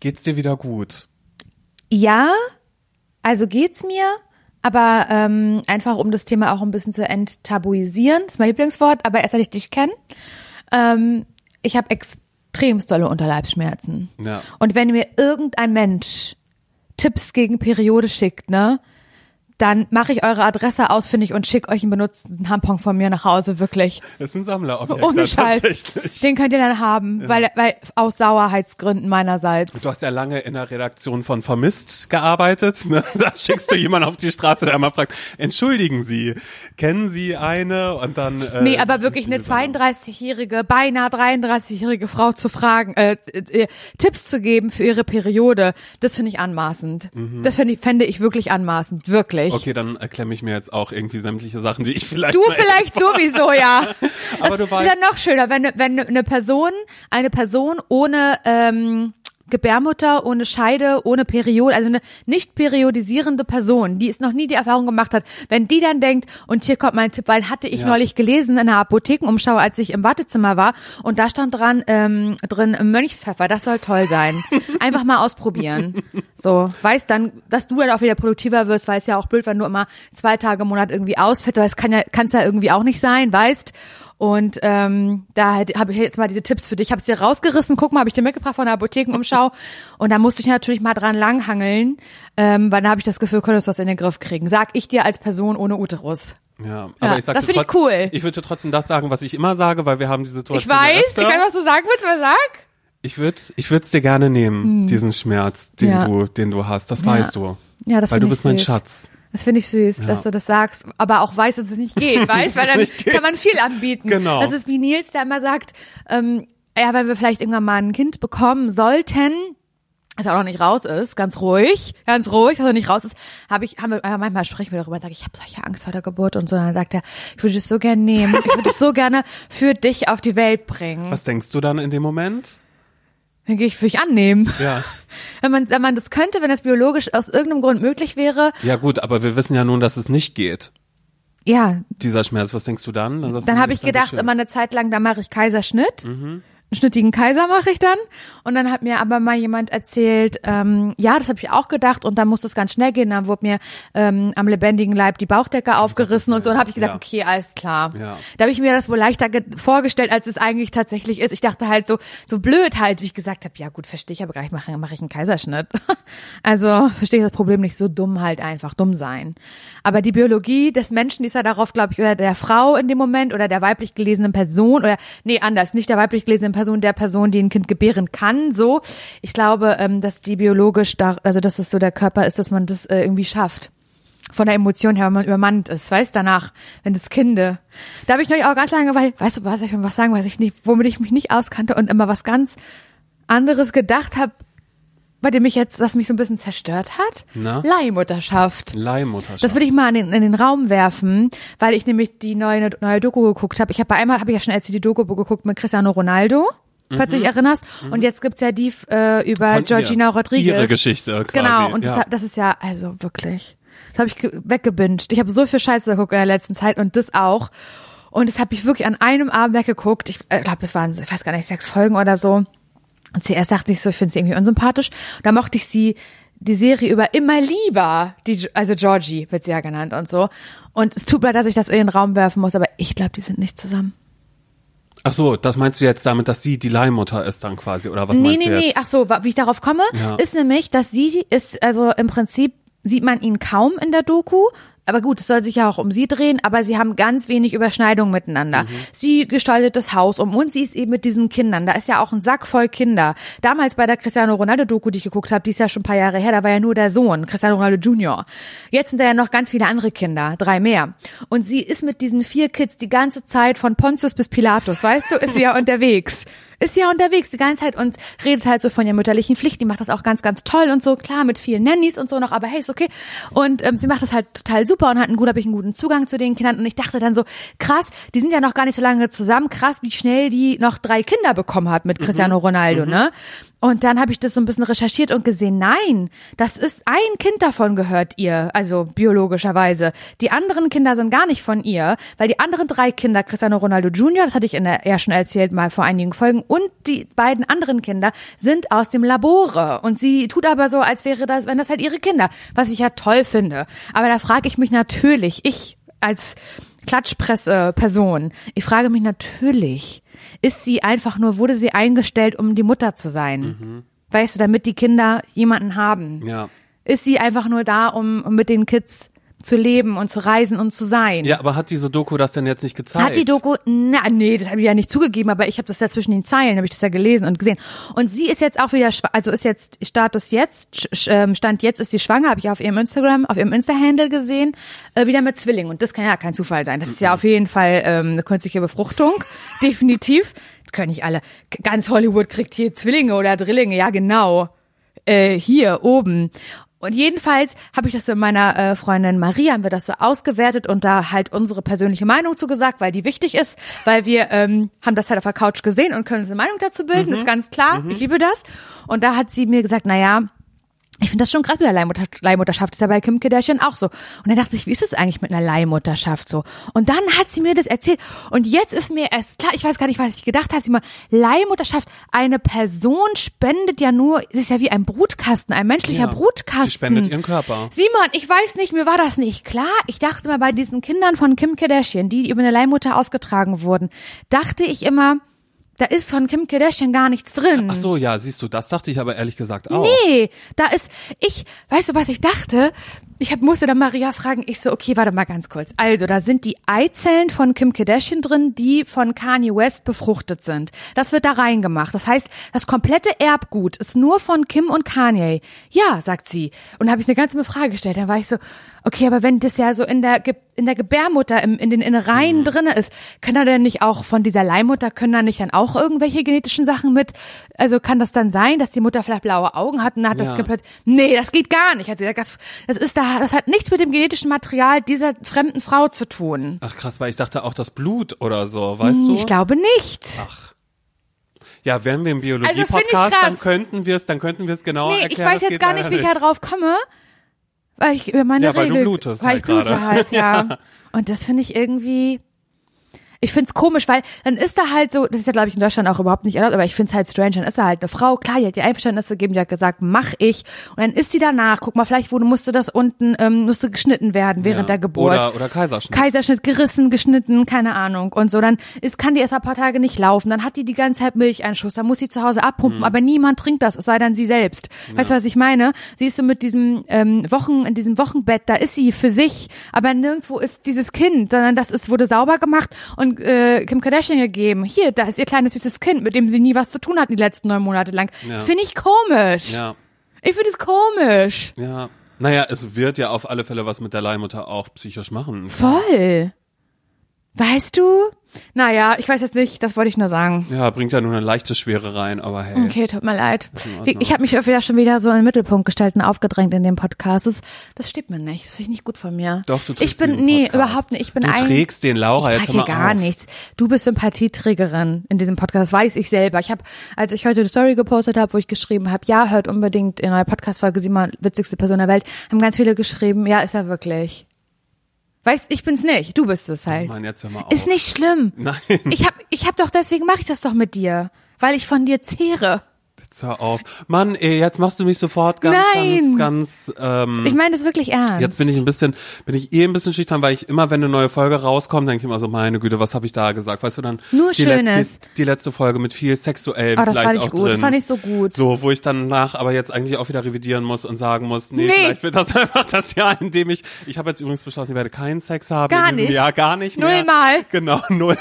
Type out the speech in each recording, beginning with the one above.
Geht's dir wieder gut? Ja, also geht's mir, aber ähm, einfach um das Thema auch ein bisschen zu enttabuisieren, das ist mein Lieblingswort, aber erst seit ich dich kenne, ähm, ich habe extrem dolle Unterleibsschmerzen. Ja. Und wenn mir irgendein Mensch Tipps gegen Periode schickt, ne, dann mache ich eure Adresse ausfindig und schicke euch einen benutzten Tampon von mir nach Hause, wirklich. Das ist ein Sammlerobjekt. Ohne Scheiß. Den könnt ihr dann haben, weil, weil aus Sauerheitsgründen meinerseits. Du hast ja lange in der Redaktion von Vermisst gearbeitet. Ne? Da schickst du jemanden auf die Straße, der einmal fragt, entschuldigen Sie, kennen Sie eine? Und dann. Äh, Nee, aber wirklich eine diese Sammlung. 32-jährige, beinahe 33-jährige Frau zu fragen, äh, äh, Tipps zu geben für ihre Periode, das finde ich anmaßend. Das finde ich, fände ich wirklich anmaßend, wirklich. Mhm. Okay, dann erklemme ich mir jetzt auch irgendwie sämtliche Sachen, die ich vielleicht. Du vielleicht sowieso, ja. Aber das du ist weißt- ja noch schöner, wenn, wenn eine Person, eine Person ohne ähm, Gebärmutter, ohne Scheide, ohne Periode, also eine nicht periodisierende Person, die es noch nie die Erfahrung gemacht hat, wenn die dann denkt, und hier kommt mein Tipp, weil hatte ich Ja. neulich gelesen in der Apothekenumschau, als ich im Wartezimmer war, und da stand dran, ähm, drin Mönchspfeffer, das soll toll sein. Einfach mal ausprobieren. So, weißt dann, dass du dann auch wieder produktiver wirst, weil es ja auch blöd, wenn du immer zwei Tage im Monat irgendwie ausfällst, weil es kann ja, kann es ja irgendwie auch nicht sein, weißt. Und ähm, da habe ich jetzt mal diese Tipps für dich. Ich habe es dir rausgerissen. Guck mal, habe ich dir mitgebracht von der Apothekenumschau. und da musste ich natürlich mal dran langhangeln, ähm, weil da habe ich das Gefühl, könntest du was in den Griff kriegen. Sag ich dir als Person ohne Uterus. Ja, aber Ja, ich sag das dir find ich cool. Ich würde trotzdem das sagen, was ich immer sage, weil wir haben die Ich Situation. weiß, ich öfter. weiß, was du sagen willst, was sag. Ich würde, ich würde es dir gerne nehmen, diesen Schmerz, den Hm. Ja. du, den du hast. Das weißt du. Ja, das weil du ich bist mein süß. Schatz. Das finde ich süß, Ja. dass du das sagst, aber auch weißt, dass es nicht geht, weißt, weil dann kann man viel anbieten. Genau. Das ist wie Nils, der immer sagt, ähm, ja, wenn wir vielleicht irgendwann mal ein Kind bekommen sollten, das auch noch nicht raus ist, ganz ruhig, ganz ruhig, er noch nicht raus ist, habe ich, haben wir, manchmal sprechen wir darüber und sage, ich habe solche Angst vor der Geburt und so, und dann sagt er, ich würde es so gerne nehmen, ich würde es so gerne für dich auf die Welt bringen. Was denkst du dann in dem Moment? Dann gehe ich, würde ich annehmen. Ja. Wenn man, wenn man das könnte, wenn das biologisch aus irgendeinem Grund möglich wäre, Ja gut, aber wir wissen ja nun, dass es nicht geht. ja, Dieser Schmerz, was denkst du dann? du, Dann habe ich gedacht, immer eine Zeit lang, da mache ich Kaiserschnitt. Mhm. Einen schnittigen Kaiser mache ich dann. Und dann hat mir aber mal jemand erzählt, ähm, ja, das habe ich auch gedacht. Und dann muss das ganz schnell gehen. Dann wurde mir ähm, am lebendigen Leib die Bauchdecke aufgerissen und so. Und habe ich gesagt, Ja. okay, alles klar. Ja. Da habe ich mir das wohl leichter ge- vorgestellt, als es eigentlich tatsächlich ist. Ich dachte halt so, so blöd halt, wie ich gesagt habe, ja gut, verstehe ich aber gleich mache mache ich einen Kaiserschnitt. Also verstehe ich das Problem nicht so dumm halt einfach, dumm sein. Aber die Biologie des Menschen, ist ja darauf, glaube ich, oder der Frau in dem Moment oder der weiblich gelesenen Person oder nee, anders, nicht der weiblich gelesenen Person, der Person, die ein Kind gebären kann, so. Ich glaube, ähm, dass die biologisch da, also dass es so der Körper ist, dass man das äh, irgendwie schafft von der Emotion her, wenn man übermannt ist, weißt danach, wenn das Kinde. Da habe ich neulich auch ganz lange, weil, weißt du, was ich was sagen, was ich nicht, womit ich mich nicht auskannte und immer was ganz anderes gedacht habe, bei dem mich jetzt, das mich so ein bisschen zerstört hat. Na? Leihmutterschaft. Leihmutterschaft. Das will ich mal in den, in den Raum werfen, weil ich nämlich die neue, neue Doku geguckt habe. Ich habe bei einmal, habe ich ja schon erzählt, die Doku geguckt mit Cristiano Ronaldo, falls du dich erinnerst. Und jetzt gibt's ja die äh, über Mhm. Von Georgina ihr. Rodriguez. Ihre Geschichte quasi. Genau, und ja. das, das ist ja, also wirklich, das habe ich ge- weggebinged. Ich habe so viel Scheiße geguckt in der letzten Zeit und das auch. Und das habe ich wirklich an einem Abend weggeguckt. Ich äh, glaube, es waren, ich weiß gar nicht, sechs Folgen oder so. Und zuerst dachte ich so, ich finde sie irgendwie unsympathisch. Und dann mochte ich sie, die Serie über immer lieber, die, also Georgie wird sie ja genannt und so. Und es tut mir leid, dass ich das in den Raum werfen muss, aber ich glaube, die sind nicht zusammen. Ach so, das meinst du jetzt damit, dass sie die Leihmutter ist dann quasi, oder was nee, meinst nee, du nee. jetzt? Ach so, wie ich darauf komme, Ja. ist nämlich, dass sie ist, also im Prinzip sieht man ihn kaum in der Doku. Aber gut, es soll sich ja auch um sie drehen, aber sie haben ganz wenig Überschneidungen miteinander. Mhm. Sie gestaltet das Haus um und sie ist eben mit diesen Kindern. Da ist ja auch ein Sack voll Kinder. Damals bei der Cristiano Ronaldo-Doku, die ich geguckt habe, die ist ja schon ein paar Jahre her, da war ja nur der Sohn, Cristiano Ronaldo Junior. Jetzt sind da ja noch ganz viele andere Kinder, drei mehr. Und sie ist mit diesen vier Kids die ganze Zeit von Pontius bis Pilatus, weißt du, ist sie ja unterwegs ist ja unterwegs die ganze Zeit und redet halt so von der mütterlichen Pflicht. Die macht das auch ganz, ganz toll und so, klar, mit vielen Nannies und so noch, aber hey, ist okay. Und ähm, sie macht das halt total super und hatten gut, habe ich einen guten Zugang zu den Kindern und ich dachte dann so, krass, die sind ja noch gar nicht so lange zusammen, krass, wie schnell die noch drei Kinder bekommen hat mit Cristiano Ronaldo, ne? Und dann habe ich das so ein bisschen recherchiert und gesehen, nein, das ist ein Kind davon gehört ihr, also biologischerweise. Die anderen Kinder sind gar nicht von ihr, weil die anderen drei Kinder, Cristiano Ronaldo Jr., das hatte ich in der, ja schon erzählt mal vor einigen Folgen, und die beiden anderen Kinder sind aus dem Labore. Und sie tut aber so, als wäre das, wenn das halt ihre Kinder, was ich ja toll finde. Aber da frage ich mich natürlich, ich als Klatschpresse-Person, ich frage mich natürlich, ist sie einfach nur, wurde sie eingestellt, um die Mutter zu sein? Weißt du, damit die Kinder jemanden haben? Ja. Ist sie einfach nur da, um, um mit den Kids zu leben und zu reisen und zu sein? Ja, aber hat diese Doku das denn jetzt nicht gezeigt? Hat die Doku, na, nee, das habe ich ja nicht zugegeben, aber ich habe das ja zwischen den Zeilen, habe ich das ja gelesen und gesehen. Und sie ist jetzt auch wieder, also ist jetzt Status jetzt, ähm, Stand jetzt ist sie schwanger, habe ich auf ihrem Instagram, auf ihrem Insta-Handle gesehen, äh, wieder mit Zwillingen. Und das kann ja kein Zufall sein. Das ist ja auf jeden Fall ähm, eine künstliche Befruchtung, definitiv. Das können nicht alle. Ganz Hollywood kriegt hier Zwillinge oder Drillinge, ja genau. Äh, hier oben. Und jedenfalls habe ich das mit meiner äh, Freundin Maria, haben wir das so ausgewertet und da halt unsere persönliche Meinung zugesagt, weil die wichtig ist, weil wir ähm, haben das halt auf der Couch gesehen und können uns eine Meinung dazu bilden, ist ganz klar, ich liebe das. Und da hat sie mir gesagt, na ja, ich finde das schon krass mit der Leihmutter Leihmutterschaft. ist ja bei Kim Kardashian auch so. Und dann dachte ich, wie ist es eigentlich mit einer Leihmutterschaft so? Und dann hat sie mir das erzählt. Und jetzt ist mir erst klar, ich weiß gar nicht, was ich gedacht habe. Sie mal, Leihmutterschaft, eine Person spendet ja nur, es ist ja wie ein Brutkasten, ein menschlicher Ja, Brutkasten. die spendet ihren Körper. Simon, ich weiß nicht, mir war das nicht klar. Ich dachte immer bei diesen Kindern von Kim Kardashian, die über eine Leihmutter ausgetragen wurden, dachte ich immer, da ist von Kim Kardashian gar nichts drin. Ach so, ja, siehst du, das dachte ich aber ehrlich gesagt auch. Nee, da ist, ich, weißt du, was ich dachte? Ich hab, musste dann Maria fragen, ich so, okay, warte mal ganz kurz. Also, da sind die Eizellen von Kim Kardashian drin, die von Kanye West befruchtet sind. Das wird da reingemacht. Das heißt, das komplette Erbgut ist nur von Kim und Kanye. Ja, sagt sie. Und da habe ich eine ganze Frage gestellt. Dann war ich so, okay, aber wenn das ja so in der, Ge- in der Gebärmutter, im, in den Innereien drinne ist, kann er denn nicht auch von dieser Leihmutter, können da nicht dann auch irgendwelche genetischen Sachen mit, also kann das dann sein, dass die Mutter vielleicht blaue Augen hat und dann hat das Ja. komplett, nee, das geht gar nicht. Gesagt, das, das ist da, das hat nichts mit dem genetischen Material dieser fremden Frau zu tun. Ach krass, weil ich dachte auch das Blut oder so, weißt du? Ich glaube nicht. Ach. Ja, wären wir im Also Biologie-Podcast, krass. dann könnten wir es, dann könnten wir es genauer nee, erklären. ich weiß Das jetzt gar nicht, wie ich da drauf komme, weil ich über meine Ja, weil du Regel, blutest weil halt ich blute gerade. halt, ja. Ja. Und das finde ich irgendwie, ich find's komisch, weil dann ist da halt so, das ist ja glaube ich in Deutschland auch überhaupt nicht erlaubt, aber ich find's halt strange, dann ist da halt eine Frau, klar, die hat die Einverständnisse gegeben, die hat gesagt, mach ich. Und dann ist sie danach, guck mal, vielleicht wurde, musste das unten, ähm, musste geschnitten werden während Ja. der Geburt. Oder, oder Kaiserschnitt. Kaiserschnitt gerissen, geschnitten, keine Ahnung. Und so, dann ist, kann die erst ein paar Tage nicht laufen. Dann hat die die ganze Zeit Milcheinschuss. Dann muss sie zu Hause Mhm. abpumpen. Aber niemand trinkt das, es sei denn sie selbst. Weißt du, was ich meine? Sie ist so mit diesem ähm, Wochen, in diesem Wochenbett, da ist sie für sich. Aber nirgendwo ist dieses Kind, sondern das ist, wurde sauber gemacht und äh, Kim Kardashian gegeben. Hier, da ist ihr kleines süßes Kind, mit dem sie nie was zu tun hatten die letzten neun Monate lang. Ja. Finde ich komisch. ja, Ich finde es komisch. ja. Naja, es wird ja auf alle Fälle was mit der Leihmutter auch psychisch machen. Voll. Weißt du? Naja, ich weiß jetzt nicht, das wollte ich nur sagen. Ja, bringt ja nur eine leichte Schwere rein, aber hey. Okay, tut mir leid. Ich habe mich wieder schon wieder so in den Mittelpunkt gestellt und aufgedrängt in dem Podcast. Das, das steht mir nicht. Das finde ich nicht gut von mir. Doch, du trägst Ich bin, nee, Podcast. überhaupt nicht. Ich bin Du ein, trägst den, Laura, ich jetzt mal gar auf. nichts. Du bist Sympathieträgerin in diesem Podcast. Das weiß ich selber. Ich habe, als ich heute die Story gepostet habe, wo ich geschrieben habe, ja, hört unbedingt in neue Podcast-Folge Simon, witzigste Person der Welt, haben ganz viele geschrieben, ja, ist er wirklich. Weißt, ich bin's nicht. Du bist es halt. Mann, jetzt hör mal auf. Ist nicht schlimm. Nein. Ich hab, ich hab doch, deswegen mache ich das doch mit dir. Weil ich von dir zehre. Jetzt hör auf. Mann, ey, jetzt machst du mich sofort ganz, Nein. ganz, ganz, ähm, Ich meine das wirklich ernst. Jetzt bin ich ein bisschen, bin ich eh ein bisschen schüchtern, weil ich immer, wenn eine neue Folge rauskommt, denke ich immer so, meine Güte, was habe ich da gesagt? Weißt du, dann Nur die, le- Schönes. die, die letzte Folge mit viel sexuell Oh, das vielleicht fand ich gut. drin. Das fand ich so gut. So, wo ich dann nach, aber jetzt eigentlich auch wieder revidieren muss und sagen muss, nee, Nee. vielleicht wird das einfach das Jahr, in dem ich, ich habe jetzt übrigens beschlossen, ich werde keinen Sex haben Gar nicht. Jahr, gar nicht mehr. Nullmal. Genau, null,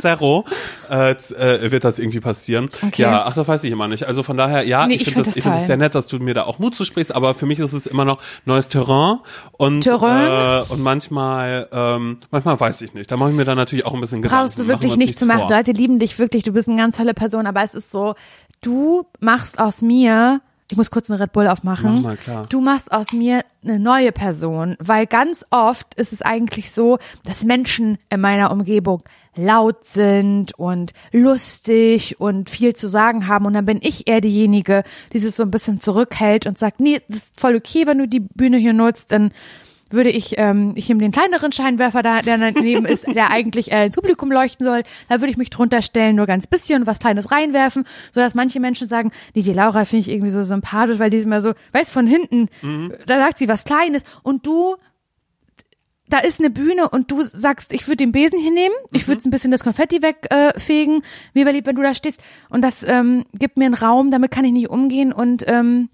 zero, äh, äh, wird das irgendwie passieren. Okay. Ja, ach, das weiß ich immer nicht. Also von daher, ja, Nee, ich ich finde find das, das ich finde toll. es sehr nett, dass du mir da auch Mut zusprichst, aber für mich ist es immer noch neues Terrain und Terrain? Äh, und manchmal, ähm, manchmal weiß ich nicht. Da mache ich mir dann natürlich auch ein bisschen Gedanken. Brauchst du wirklich nicht zu machen. vor. Leute lieben dich wirklich. Du bist eine ganz tolle Person, aber es ist so, du machst aus mir Ich muss kurz eine Red Bull aufmachen. Mach mal, klar. Du machst aus mir eine neue Person, weil ganz oft ist es eigentlich so, dass Menschen in meiner Umgebung laut sind und lustig und viel zu sagen haben und dann bin ich eher diejenige, die sich so ein bisschen zurückhält und sagt, nee, das ist voll okay, wenn du die Bühne hier nutzt, dann würde ich, ähm, ich nehme den kleineren Scheinwerfer da, der daneben ist, der eigentlich äh, ins Publikum leuchten soll, da würde ich mich drunter stellen, nur ganz bisschen was Kleines reinwerfen, so dass manche Menschen sagen, nee, die Laura finde ich irgendwie so sympathisch, weil die ist immer so, weißt von hinten, da sagt sie was Kleines und du da ist eine Bühne und du sagst, ich würde den Besen hier nehmen, ich würde ein bisschen das Konfetti wegfegen, äh, mir lieb, wenn du da stehst. Und das ähm, gibt mir einen Raum, damit kann ich nicht umgehen und ähm,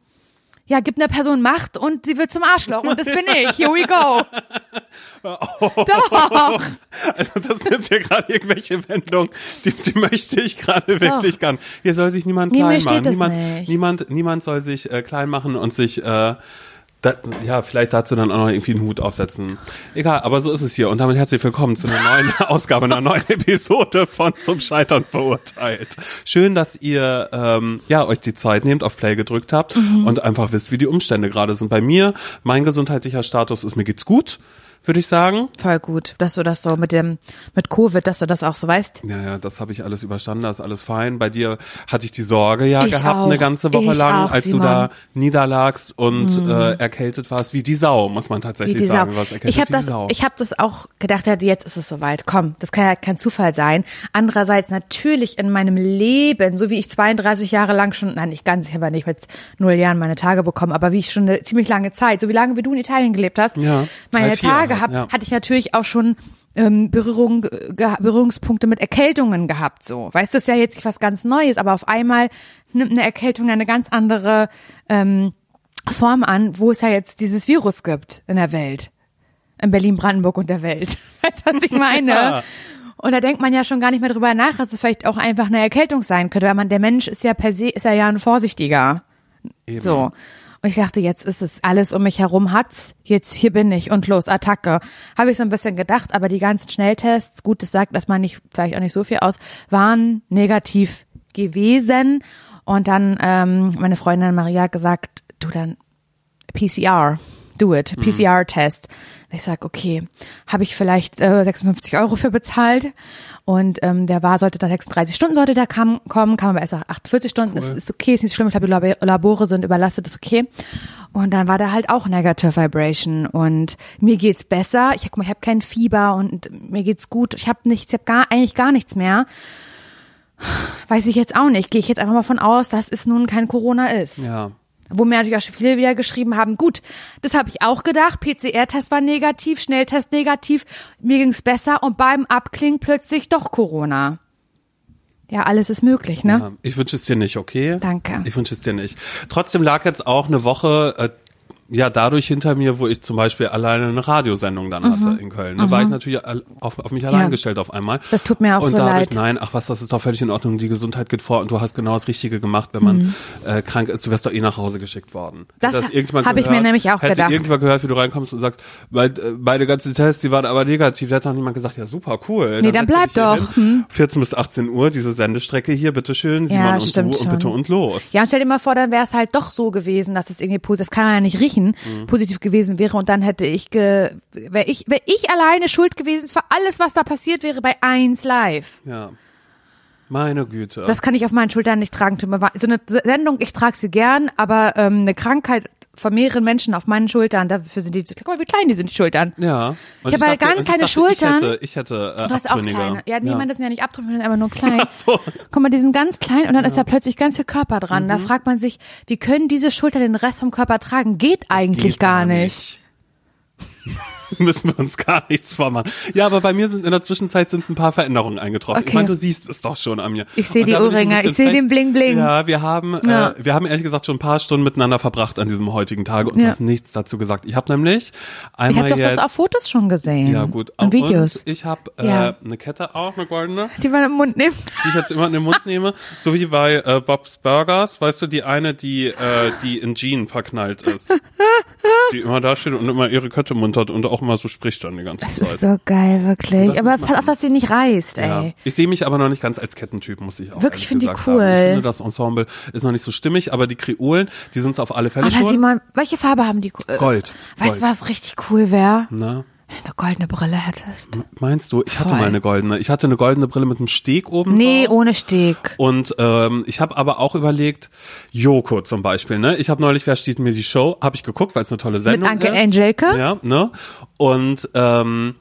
ja, gibt einer Person Macht und sie wird zum Arschloch und das bin ich. Here we go. Doch. Also das nimmt hier gerade irgendwelche Wendungen, die, die möchte ich gerade wirklich gar nicht. Hier soll sich niemand Nee, klein steht machen. Niemand, niemand, niemand soll sich äh, klein machen und sich äh, da, ja, vielleicht dazu dann auch noch irgendwie einen Hut aufsetzen. Egal, aber so ist es hier. Und damit herzlich willkommen zu einer neuen Ausgabe, einer neuen Episode von Zum Scheitern verurteilt. Schön, dass ihr ähm, ja euch die Zeit nehmt, auf Play gedrückt habt Mhm. und einfach wisst, wie die Umstände gerade sind. Bei mir, mein gesundheitlicher Status ist, mir geht's gut, würde ich sagen. Voll gut, dass du das so mit dem mit Covid, dass du das auch so weißt. Ja, ja, das habe ich alles überstanden, das ist alles fein. Bei dir hatte ich die Sorge ja Ich gehabt auch. eine ganze Woche Ich lang, auch, als Simon. Mhm. du da niederlagst und äh, erkältet warst, wie die Sau, muss man tatsächlich sagen. Was erkältet Ich habe das, Sau. ich habe das auch gedacht, ja, jetzt ist es soweit. Komm, das kann ja kein Zufall sein. Andererseits natürlich in meinem Leben, so wie ich 32 Jahre lang schon, nein, nicht ganz, ich habe ja nicht mit null Jahren meine Tage bekommen, aber wie ich schon eine ziemlich lange Zeit, so wie lange wie du in Italien gelebt hast, Ja, meine Tage halt, hab, ja. hatte ich natürlich auch schon ähm, Berührung, ge Berührungspunkte mit Erkältungen gehabt. So, weißt du, ist ja jetzt nicht was ganz Neues, aber auf einmal nimmt eine Erkältung eine ganz andere ähm, Form an, wo es ja jetzt dieses Virus gibt in der Welt. In Berlin, Brandenburg und der Welt. Weißt du, was ich meine? Ja. Und da denkt man ja schon gar nicht mehr drüber nach, dass es vielleicht auch einfach eine Erkältung sein könnte, weil man, der Mensch ist ja per se, ist ja ja ein Vorsichtiger. Eben. So. Und ich dachte, jetzt ist es alles um mich herum hat's, jetzt hier bin ich und los, Attacke. Habe ich so ein bisschen gedacht, aber die ganzen Schnelltests, gut, das sagt, dass man nicht, vielleicht auch nicht so viel aus, waren negativ gewesen. Und dann, ähm, meine Freundin Maria hat gesagt, du dann PCR, do it, PCR-Test. Ich sag, okay, habe ich vielleicht äh, 56 Euro für bezahlt und ähm, der war, sollte da 36 Stunden sollte der kam, kommen, kam aber erst nach 48 Stunden, das ist okay, ist nicht schlimm, ich glaube, die Lab- Labore sind überlastet, ist okay. Und dann war der halt auch Negative Vibration und mir geht's besser, ich, guck mal, ich habe kein Fieber und mir geht's gut, ich habe nichts, ich habe gar, eigentlich gar nichts mehr. Weiß ich jetzt auch nicht, gehe ich jetzt einfach mal von aus, dass es nun kein Corona ist. Ja. Wo mir natürlich auch viele wieder geschrieben haben, gut, das habe ich auch gedacht, PCR-Test war negativ, Schnelltest negativ, mir ging's besser und beim Abklingen plötzlich doch Corona. Ja, alles ist möglich, ne? Ja, ich wünsche es dir nicht, okay? Danke. Ich wünsche es dir nicht. Trotzdem lag jetzt auch eine Woche äh, ja dadurch hinter mir, wo ich zum Beispiel alleine eine Radiosendung dann hatte in Köln. Da war ich natürlich all- auf, auf mich allein Mhm. Ja. gestellt auf einmal. Das tut mir auch und so dadurch, leid. Nein, ach was, das ist doch völlig in Ordnung. Die Gesundheit geht vor und du hast genau das Richtige gemacht, wenn man Mhm. äh, krank ist. Du wärst doch eh nach Hause geschickt worden. Das Hätte irgendjemand hab ich mir nämlich auch hätte gedacht. irgendwann gehört, wie du reinkommst und sagst, weil, äh, beide ganzen Tests, die waren aber negativ. Da hat noch niemand gesagt, ja super, cool. Nee, dann dich bleib doch. Hm. hin. 14 bis 18 Uhr, diese Sendestrecke hier, bitteschön, Simon Ja, und du und bitte und los. Ja, und stell dir mal vor, dann wäre es halt doch so gewesen, dass es irgendwie positiv, das kann man ja nicht riechen, Mhm. positiv gewesen wäre und dann hätte ich, ge, wäre ich, wäre ich alleine schuld gewesen für alles, was da passiert wäre bei 1 Live. Ja. Meine Güte. Das kann ich auf meinen Schultern nicht tragen. Tut mir wahr. So eine Sendung, ich trage sie gern, aber ähm, eine Krankheit von mehreren Menschen auf meinen Schultern, dafür sind die, guck mal, wie klein die sind, die Schultern. ja. Und Ich habe halt ganz kleine dachte, Schultern. Ich hätte, ich hätte äh, Du hast auch kleine. Ja, nee, man, das sind ja nicht Abtrünnige, die sind einfach nur klein. Ach so. Guck mal, die sind ganz klein und dann ist da plötzlich ganz viel Körper dran. Mhm. Da fragt man sich, wie können diese Schultern den Rest vom Körper tragen? Geht eigentlich Geht gar nicht. Müssen wir uns gar nichts vormachen. Ja, aber bei mir sind in der Zwischenzeit sind ein paar Veränderungen eingetroffen. Ich Okay. meine, du siehst es doch schon an mir. Ich seh Und die Ohrringe, ich seh frech. den Bling Bling. Ja, wir haben, Ja. Äh, wir haben ehrlich gesagt schon ein paar Stunden miteinander verbracht an diesem heutigen Tage und Ja. hast nichts dazu gesagt. Ich habe nämlich Ich einmal habe doch jetzt das auf Fotos schon gesehen. ja gut Und Videos. Und ich habe äh, Ja. eine Kette auch, eine goldene. die man im Mund nimmt. die ich jetzt immer in den Mund nehme, so wie bei äh, Bob's Burgers, weißt du, die eine, die äh, die in Jean verknallt ist. Die immer da steht und immer ihre Kötte muntert und auch immer so spricht dann die ganze Das Zeit. ist so geil, wirklich. Aber pass auf, dass sie nicht reißt, ey. Ja. Ich sehe mich aber noch nicht ganz als Kettentyp, muss ich auch Wirklich, finde die cool. Sagen. Ich finde, das Ensemble ist noch nicht so stimmig, aber die Kreolen, die sind es auf alle Fälle Aber schon. Simon, welche Farbe haben die? Äh, Gold. Weißt du, was richtig cool wäre? Na, Wenn du eine goldene Brille hättest. meinst du? Ich hatte Voll. mal eine goldene. Ich hatte eine goldene Brille mit einem Steg oben Nee, drauf. ohne Steg. Und ähm, ich habe aber auch überlegt, Joko zum Beispiel, ne? Ich habe neulich, wer steht mir die Show, habe ich geguckt, weil es eine tolle Sendung Anke ist. Angelika? Ja, ne? Und ähm,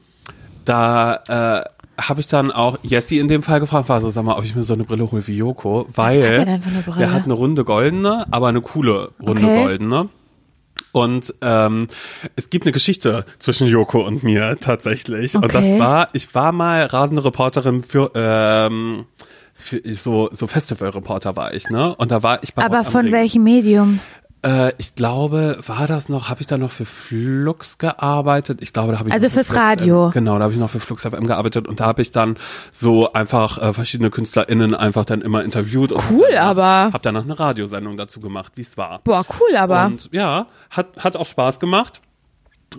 da äh, habe ich dann auch Jessie in dem Fall gefragt, war so, sag mal, ob ich mir so eine Brille hole wie Joko, weil hat er denn für eine Brille? der hat eine runde goldene, aber eine coole runde Okay. goldene. Und ähm, es gibt eine Geschichte zwischen Joko und mir tatsächlich. Und das Okay. war, ich war mal rasende Reporterin für, ähm, für so, so Festivalreporter war ich, ne? Und da war ich bei Aber von Ring. welchem Medium? Äh, ich glaube, war das noch, habe ich da noch für Flux gearbeitet? Ich glaube, da habe ich Also für fürs Flux Radio. FM, genau, da habe ich noch für Flux FM gearbeitet und da habe ich dann so einfach äh, verschiedene KünstlerInnen einfach dann immer interviewt. und Cool, dann, aber- Hab dann noch eine Radiosendung dazu gemacht, wie es war. Boah, cool, aber. Und ja, hat, hat auch Spaß gemacht.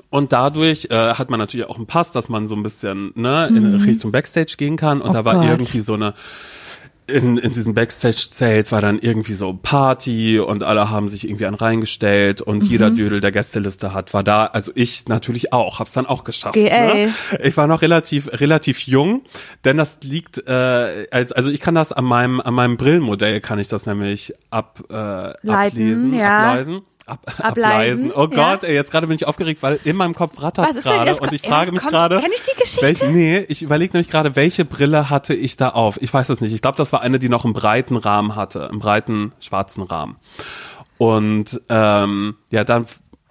Und dadurch äh, hat man natürlich auch einen Pass, dass man so ein bisschen ne, in Richtung Backstage gehen kann. Und Mhm. Oh da war Gott. irgendwie so eine in, in diesem Backstage-Zelt war dann irgendwie so Party und alle haben sich irgendwie an reingestellt und Mhm. jeder Dödel, der Gästeliste hat, war da. Also ich natürlich auch, hab's dann auch geschafft. Ne? Ich war noch relativ relativ jung, denn das liegt äh, als also ich kann das an meinem an meinem Brillenmodell kann ich das nämlich ab äh, Leiten, ablesen, ja. ableisen. Ab, Ableisen, ableisen. Oh ja. Gott, ey, jetzt gerade bin ich aufgeregt, weil in meinem Kopf rattert gerade und ich Ja, frage mich gerade. Kenn ich die Geschichte? Welch, nee, ich überlege nämlich gerade, welche Brille hatte ich da auf? Ich weiß es nicht. Ich glaube, das war eine, die noch einen breiten Rahmen hatte, einen breiten schwarzen Rahmen. Und ähm, ja, dann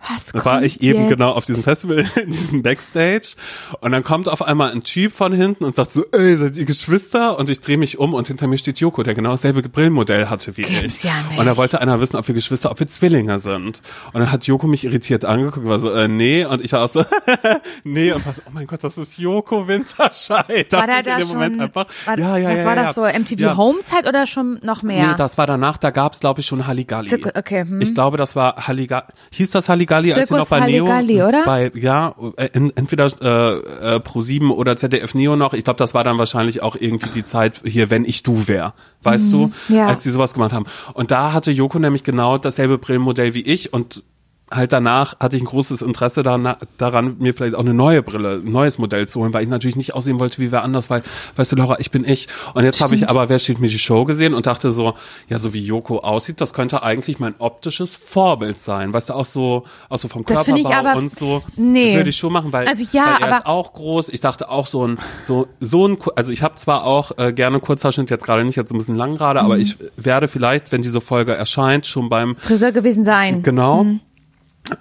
Was war kommt ich eben jetzt? genau auf diesem Festival, in diesem Backstage. Und dann kommt auf einmal ein Typ von hinten und sagt so, ey, seid ihr Geschwister? Und ich drehe mich um und hinter mir steht Joko, der genau dasselbe Brillenmodell hatte wie Gibt's ich. ja nicht. Und da wollte einer wissen, ob wir Geschwister, ob wir Zwillinge sind. Und dann hat Joko mich irritiert angeguckt, war so, äh, nee. Und ich war auch so, nee. Und war so, oh mein Gott, das ist Joko Winterscheid. War ich da in dem schon? Moment einfach. war, ja, ja, was ja, war ja. das so? MTV Ja. Home-Zeit oder schon noch mehr? Nee, das war danach, da gab's glaube ich schon Halligalli. Okay, hm. Ich glaube, das war Halligalli. Hieß das Halligalli, als sie noch Zirkus bei Neo? Halligalli, oder? Bei, ja, äh, entweder äh, äh, Pro 7 oder ZDF Neo noch. Ich glaube, das war dann wahrscheinlich auch irgendwie die Zeit hier, wenn ich du wär. Weißt du? Mhm. ja. Als die sowas gemacht haben. Und da hatte Joko nämlich genau dasselbe Brillenmodell wie ich und halt danach hatte ich ein großes Interesse daran, daran, mir vielleicht auch eine neue Brille, ein neues Modell zu holen, weil ich natürlich nicht aussehen wollte wie wer anders, weil, weißt du, Laura, ich bin ich. Und jetzt habe ich aber, wer steht mir die Show gesehen und dachte so, ja, so wie Joko aussieht, das könnte eigentlich mein optisches Vorbild sein. Weißt du, auch so, auch so vom Das Körperbau ich aber- und so. nee. Würde ich schon machen, weil, Also ja, weil er ist aber- auch groß. Ich dachte auch so ein, so, so ein, also ich habe zwar auch äh, gerne Kurzhaarschnitt, jetzt gerade nicht, jetzt ein bisschen lang gerade, Mhm. aber ich werde vielleicht, wenn diese Folge erscheint, schon beim Friseur gewesen sein. Genau. Mhm.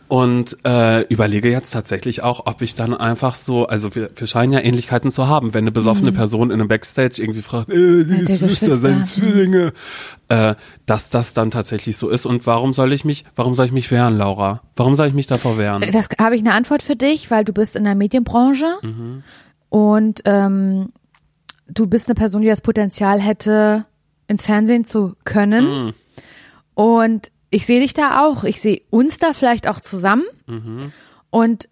Und äh, überlege jetzt tatsächlich auch, ob ich dann einfach so, also wir, wir scheinen ja Ähnlichkeiten zu haben, wenn eine besoffene Person in einem Backstage irgendwie fragt, äh, die Mhm. Geschwister. seine Zwillinge, äh, dass das dann tatsächlich so ist. Und warum soll ich mich, warum soll ich mich wehren, Laura? Warum soll ich mich davor wehren? Das habe ich eine Antwort für dich, weil du bist in der Medienbranche und ähm, du bist eine Person, die das Potenzial hätte, ins Fernsehen zu können. Und ich sehe dich da auch. Ich sehe uns da vielleicht auch zusammen. Und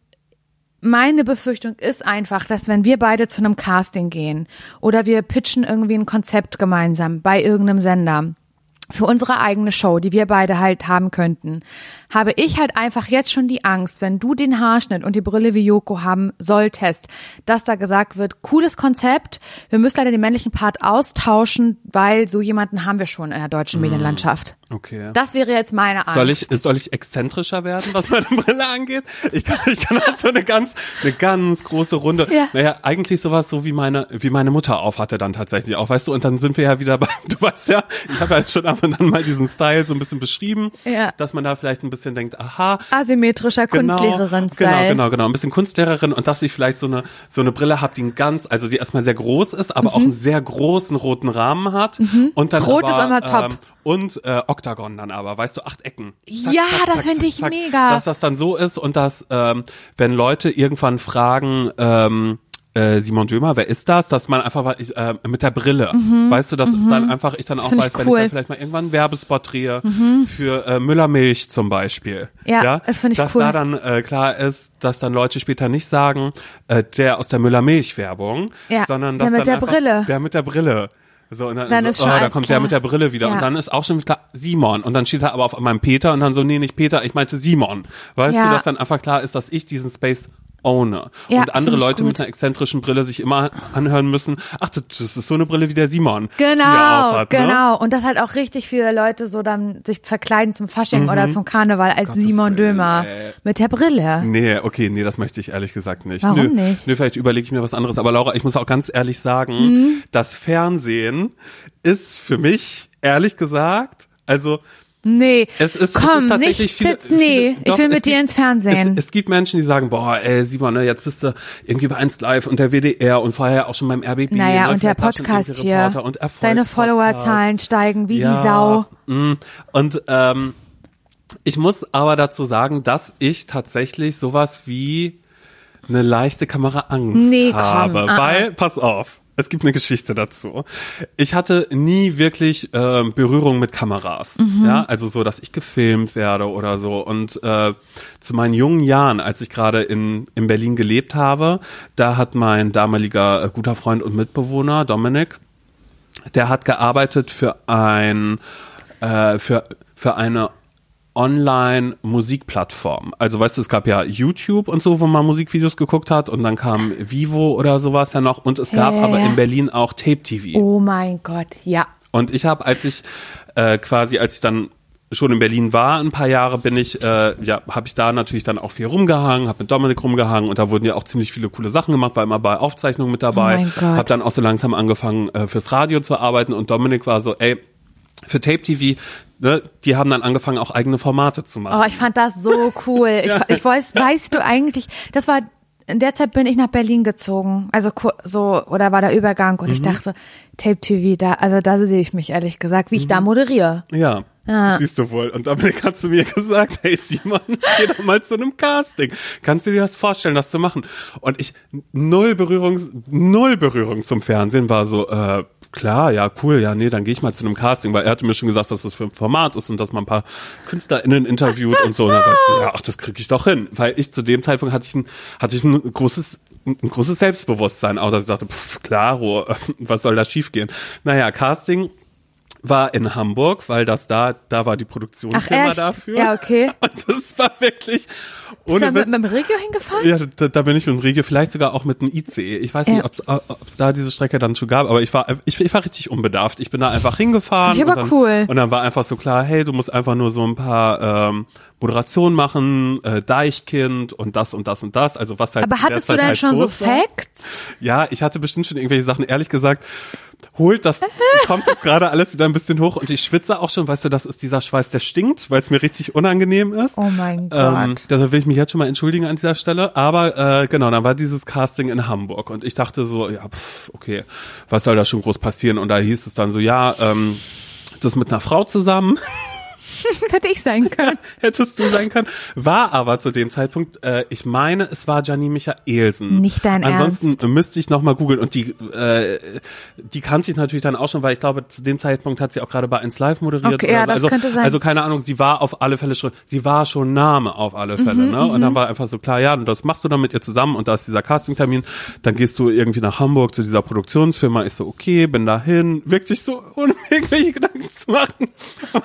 meine Befürchtung ist einfach, dass wenn wir beide zu einem Casting gehen oder wir pitchen irgendwie ein Konzept gemeinsam bei irgendeinem Sender für unsere eigene Show, die wir beide halt haben könnten, habe ich halt einfach jetzt schon die Angst, wenn du den Haarschnitt und die Brille wie Yoko haben solltest, dass da gesagt wird, cooles Konzept, wir müssen leider den männlichen Part austauschen, weil so jemanden haben wir schon in der deutschen Medienlandschaft. Okay. Das wäre jetzt meine Angst. Soll ich, soll ich exzentrischer werden, was meine Brille angeht? Ich kann, ich kann auch so eine ganz, eine ganz große Runde. Ja. Naja, eigentlich sowas so wie meine, wie meine Mutter auf hatte dann tatsächlich auch, weißt du? Und dann sind wir ja wieder bei, du weißt ja, ich habe ja schon ab und an mal diesen Style so ein bisschen beschrieben, Ja. dass man da vielleicht ein bisschen denkt, aha, Asymmetrischer Kunstlehrerin-Style. Genau, genau, genau. Ein bisschen Kunstlehrerin und dass ich vielleicht so eine, so eine Brille habe, die ein ganz, also die erstmal sehr groß ist, aber auch einen sehr großen roten Rahmen hat. Und dann Mhm. Rot aber, ist immer top. Ähm, und äh, Oktagon dann aber, weißt du, acht Ecken. Ja, das finde ich mega. Dass das dann so ist und dass, ähm, wenn Leute irgendwann fragen, ähm, äh, Simon Dömer, wer ist das? Dass man einfach ich, äh, mit der Brille, weißt du, dass dann einfach ich dann auch find weiß, ich wenn ich cool. dann vielleicht mal irgendwann einen Werbespot drehe für äh, Müller Milch zum Beispiel. Ja, das find ich dass cool. da dann äh, klar ist, dass dann Leute später nicht sagen, äh, der aus der Müller Milch Werbung, Ja, sondern der dass mit dann der Brille. Der mit der Brille. So, und dann, Dann so, ist schon oh, da kommt klar. der mit der Brille wieder. Ja. Und dann ist auch schon klar Simon. Und dann steht da aber auf meinem Peter und dann so, nee, nicht Peter, ich meinte Simon. Weißt Ja. du, dass dann einfach klar ist, dass ich diesen Space owne. Ja, und andere Leute gut. mit einer exzentrischen Brille sich immer anhören müssen, ach, das, ist so eine Brille wie der Simon. Genau, aufhat, Ne? genau. Und das halt auch richtig viele Leute so dann sich verkleiden zum Fasching oder zum Karneval als Mhm. Gottes Simon Dömer. ey. Mit der Brille. Nee, okay, nee, das möchte ich ehrlich gesagt nicht. Warum Nö, nicht? Nö, vielleicht überlege ich mir was anderes. Aber Laura, ich muss auch ganz ehrlich sagen, Mhm. das Fernsehen ist für mich, ehrlich gesagt, also Nee, Es ist, komm, es ist tatsächlich nicht viele, sitzen, nee, viele, doch, ich will mit dir gibt- ins Fernsehen. Es, es gibt Menschen, die sagen, boah, ey, Simon, ne, jetzt bist du irgendwie bei 1 Live und der WDR und vorher auch schon beim RBB. naja, und der Podcast hier. Und Deine. Followerzahlen steigen wie ja, die Sau. mh. Und ähm, ich muss aber dazu sagen, dass ich tatsächlich sowas wie eine leichte Kameraangst Nee, komm, habe. ah, weil, pass auf, es gibt eine Geschichte dazu. Ich hatte nie wirklich ähm, Berührung mit Kameras. Mhm. Ja, also so, dass ich gefilmt werde oder so. Und äh, zu meinen jungen Jahren, als ich gerade in, in Berlin gelebt habe, da hat mein damaliger äh, guter Freund und Mitbewohner, Dominik, der hat gearbeitet für ein äh, für für eine Online-Musikplattform. Also weißt du, es gab ja YouTube und so, wo man Musikvideos geguckt hat und dann kam Vivo oder sowas ja noch und es gab Ja, aber in Berlin auch Tape TV. Oh mein Gott, ja. Und ich habe, als ich äh, quasi, als ich dann schon in Berlin war, ein paar Jahre bin ich, äh, ja, habe ich da natürlich dann auch viel rumgehangen, habe mit Dominik rumgehangen und da wurden ja auch ziemlich viele coole Sachen gemacht, war immer bei Aufzeichnungen mit dabei, Oh habe dann auch so langsam angefangen äh, fürs Radio zu arbeiten und Dominik war so, ey, für Tape TV, ne, die haben dann angefangen auch eigene Formate zu machen. Oh, ich fand das so cool. Ich, ich weiß, weißt du eigentlich, das war, in der Zeit bin ich nach Berlin gezogen. Also so, oder war der Übergang und ich Mhm. dachte, Tape TV, da, also da sehe ich mich ehrlich gesagt, wie ich Mhm. da moderiere. Ja, Ah. siehst du wohl. Und Dominik hat zu mir gesagt, hey Simon, geh doch mal zu einem Casting. Kannst du dir das vorstellen, das zu machen? Und ich, null Berührung, null Berührung zum Fernsehen war so, äh, klar, ja, cool, ja, nee, dann gehe ich mal zu einem Casting, weil er hatte mir schon gesagt, was das für ein Format ist und dass man ein paar KünstlerInnen interviewt und so. Und dann ich so, ja, ach, das kriege ich doch hin. Weil ich zu dem Zeitpunkt hatte ich ein, hatte ich ein großes ein großes Selbstbewusstsein, auch dass ich dachte, pff, klaro, was soll da schiefgehen? Naja, Casting war in Hamburg, weil das da, da war die Produktionsfirma dafür. Ja, okay. Und das war wirklich Bist du da mit, mit dem Regio hingefahren? Ja, da, da bin ich mit dem Regio, vielleicht sogar auch mit einem ICE. Ich weiß nicht, Ja. ob es da diese Strecke dann schon gab, aber ich war, ich, ich war richtig unbedarft. Ich bin da einfach hingefahren. Find ich aber und dann, cool. Und dann war einfach so klar, hey, du musst einfach nur so ein paar ähm, Moderationen machen, äh, Deichkind und das und das und das. Also was halt Aber hattest du denn halt schon so groß war. Facts? Ja, ich hatte bestimmt schon irgendwelche Sachen. Ehrlich gesagt, holt das, kommt jetzt gerade alles wieder ein bisschen hoch und ich schwitze auch schon. Weißt du, das ist dieser Schweiß, der stinkt, weil es mir richtig unangenehm ist. Oh mein Ähm, Gott. da will ich mich jetzt schon mal entschuldigen an dieser Stelle. Aber äh, genau, dann war dieses Casting in Hamburg und ich dachte so, ja, pff, okay, was soll da schon groß passieren? Und da hieß es dann so, ja, ähm, das mit einer Frau zusammen. Hätte ich sein können. hättest du sein können. War aber zu dem Zeitpunkt, äh, ich meine, es war Janine Michaelsen. Nicht dein Ansonsten müsste ich nochmal googeln und die, äh, die kannte ich natürlich dann auch schon, weil ich glaube, zu dem Zeitpunkt hat sie auch gerade bei 1 Live moderiert. Okay, ja, so. das also, könnte sein. Also keine Ahnung, sie war auf alle Fälle schon, sie war schon Name auf alle Fälle, Mhm, ne? Und dann war einfach so klar, ja, und das machst du dann mit ihr zusammen und da ist dieser Castingtermin, dann gehst du irgendwie nach Hamburg zu dieser Produktionsfirma, ich so, okay, bin dahin, wirklich so, ohne irgendwelche Gedanken zu machen.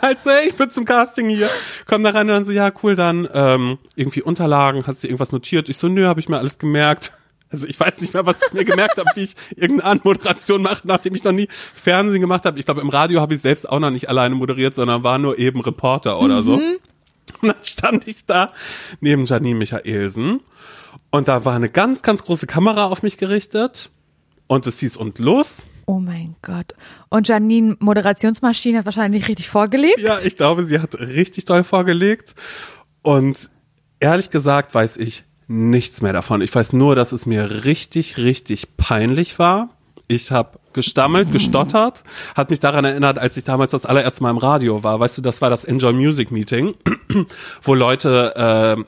Halt so, hey, ich bin zum Casting hier, komm da rein und dann so, ja, cool, dann ähm, irgendwie Unterlagen, hast du irgendwas notiert? Ich so, nö, habe ich mir alles gemerkt. Also ich weiß nicht mehr, was ich mir gemerkt habe, wie ich irgendeine Anmoderation mache, nachdem ich noch nie Fernsehen gemacht habe. Ich glaube, im Radio habe ich selbst auch noch nicht alleine moderiert, sondern war nur eben Reporter oder so. Und dann stand ich da neben Janine Michaelsen und da war eine ganz, ganz große Kamera auf mich gerichtet und es hieß und los. Oh mein Gott. Und Janine, Moderationsmaschine, hat wahrscheinlich richtig vorgelegt. Ja, ich glaube, sie hat richtig toll vorgelegt und ehrlich gesagt weiß ich nichts mehr davon. Ich weiß nur, dass es mir richtig, richtig peinlich war. Ich habe gestammelt, gestottert, hat mich daran erinnert, als ich damals das allererste Mal im Radio war. Weißt du, das war das Enjoy Music Meeting, wo Leute äh,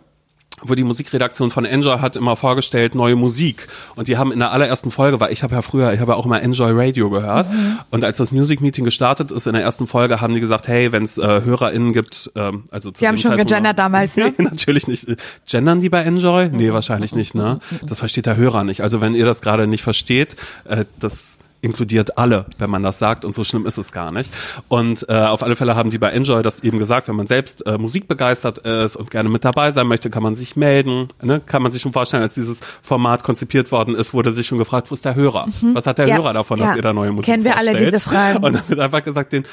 wo die Musikredaktion von Enjoy hat immer vorgestellt neue Musik und die haben in der allerersten Folge, weil ich habe ja früher, ich habe ja auch immer Enjoy Radio gehört Mhm. und als das Music Meeting gestartet ist in der ersten Folge haben die gesagt, hey, wenn es äh, HörerInnen gibt, ähm, also zu Die haben schon Zeitpunkt gegendert noch- damals, ne? Nee, natürlich nicht. Gendern die bei Enjoy? Nee, wahrscheinlich nicht, ne? Das versteht der Hörer nicht. Also wenn ihr das gerade nicht versteht, äh, das inkludiert alle, wenn man das sagt und so schlimm ist es gar nicht. Und äh, auf alle Fälle haben die bei Enjoy das eben gesagt, wenn man selbst äh, musikbegeistert ist und gerne mit dabei sein möchte, kann man sich melden. Ne? Kann man sich schon vorstellen, als dieses Format konzipiert worden ist, wurde sich schon gefragt, wo ist der Hörer? Was hat der Mhm. Ja, Hörer davon, ja. dass ihr da neue Musik Kennen wir alle vorstellt? diese Fragen. Und dann wird einfach gesagt, den,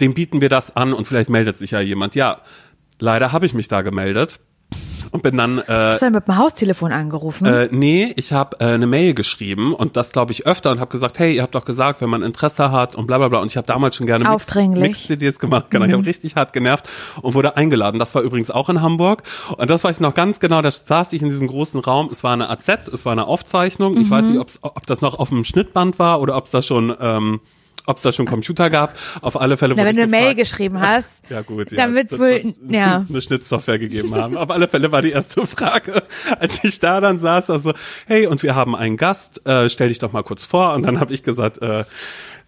dem bieten wir das an und vielleicht meldet sich ja jemand. Ja, leider habe ich mich da gemeldet und bin dann äh, Hast du denn mit dem Haustelefon angerufen? äh, nee, ich habe äh, eine Mail geschrieben und das glaube ich öfter und habe gesagt, hey, ihr habt doch gesagt, wenn man Interesse hat und bla bla bla. Und ich habe damals schon gerne. Mix-CDs gemacht, genau, ich habe richtig hart genervt und wurde eingeladen. Das war übrigens auch in Hamburg. Und das weiß ich noch ganz genau, da saß ich in diesem großen Raum, es war eine AZ, es war eine Aufzeichnung, ich weiß nicht, ob's, ob das noch auf dem Schnittband war oder ob es da schon... Ähm, ob es da schon Computer gab, auf alle Fälle Na, wenn du eine Mail geschrieben hast, ja gut, dann ja, wird's das wohl, ja. eine Schnittsoftware gegeben haben. Auf alle Fälle war die erste Frage, als ich da dann saß, also, hey, und wir haben einen Gast, äh, stell dich doch mal kurz vor. Und dann habe ich gesagt, äh,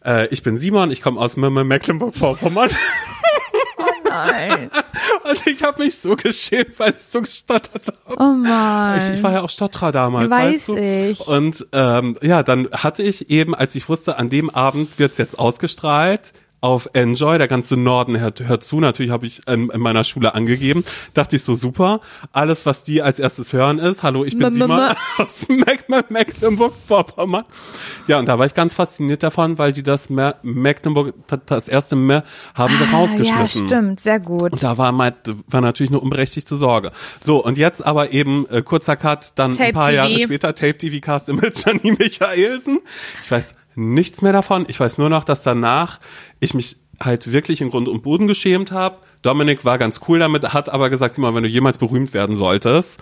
äh, ich bin Simon, ich komme aus Mecklenburg-Vorpommern. Nein. Und ich habe mich so geschämt, weil ich so gestottert habe. Oh Mann. Ich, ich war ja auch Stotterer damals, Weiß weißt du? ich. Und ähm, ja, dann hatte ich eben, als ich wusste, an dem Abend wird's jetzt ausgestrahlt auf Enjoy, der ganze Norden hört, hört zu, natürlich habe ich in, in meiner Schule angegeben, dachte ich so super, alles was die als erstes hören ist, hallo, ich bin M- Simon aus Meck Mecklenburg-Vorpommern. Ja, und da war ich ganz fasziniert davon, weil die das Me Mecklenburg, das erste Me haben sie Ah, rausgeschnitten. ja, stimmt, sehr gut. Und da war, mein, war natürlich eine unberechtigte Sorge. So, und jetzt aber eben äh, kurzer Cut, dann Tape ein paar TV. Jahre später Tape TV Cast mit Janine Michaelsen. Ich weiß nichts mehr davon. Ich weiß nur noch, dass danach ich mich halt wirklich in Grund und Boden geschämt habe. Dominik war ganz cool damit, hat aber gesagt, Simon, wenn du jemals berühmt werden solltest,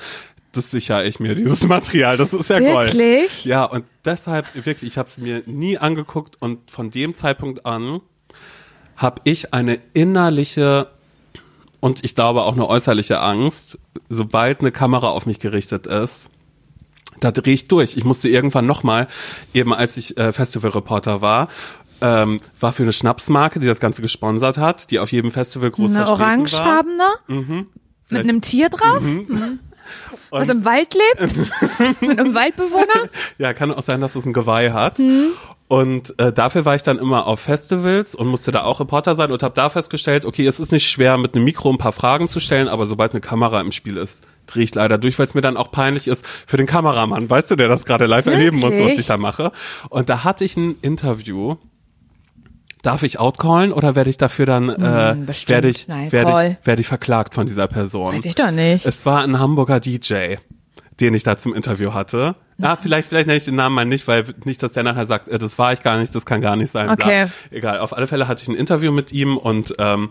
das sichere ich mir, dieses Material. Das ist ja Gold. Wirklich? Ja, und deshalb wirklich, ich habe es mir nie angeguckt und von dem Zeitpunkt an habe ich eine innerliche und ich glaube auch eine äußerliche Angst, sobald eine Kamera auf mich gerichtet ist, da drehe ich durch. Ich musste irgendwann nochmal, eben als ich äh, Festivalreporter war, ähm, war für eine Schnapsmarke, die das Ganze gesponsert hat, die auf jedem Festival groß Eine vertreten war. orangefarbene? Mit einem Tier drauf? Mhm. Was im Wald lebt? Mit einem Waldbewohner? Ja, kann auch sein, dass es ein Geweih hat. Mhm. Und äh, dafür war ich dann immer auf Festivals und musste da auch Reporter sein und habe da festgestellt, okay, es ist nicht schwer, mit einem Mikro ein paar Fragen zu stellen, aber sobald eine Kamera im Spiel ist, drehe ich leider durch, weil es mir dann auch peinlich ist für den Kameramann, weißt du, der das gerade live erleben muss, was Wirklich? ich da mache. Und da hatte ich ein Interview. Darf ich outcallen oder werde ich dafür dann äh, Hm, werde ich Nein, werde call. ich werde ich verklagt von dieser Person? Weiß ich doch nicht. Es war ein Hamburger DJ, den ich da zum Interview hatte. Ah, vielleicht, vielleicht nenne ich den Namen mal nicht, weil nicht, dass der nachher sagt, äh, das war ich gar nicht, das kann gar nicht sein. Okay. Bla. Egal. Auf alle Fälle hatte ich ein Interview mit ihm und ähm,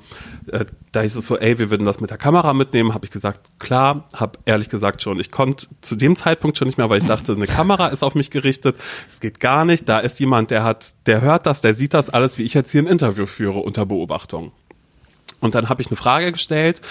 äh, da hieß es so, ey, wir würden das mit der Kamera mitnehmen. Habe ich gesagt, klar. Habe ehrlich gesagt schon, ich konnte zu dem Zeitpunkt schon nicht mehr, weil ich dachte, eine Kamera ist auf mich gerichtet. Es geht gar nicht. Da ist jemand, der hat, der hört das, der sieht das alles, wie ich jetzt hier ein Interview führe unter Beobachtung. Und dann habe ich eine Frage gestellt,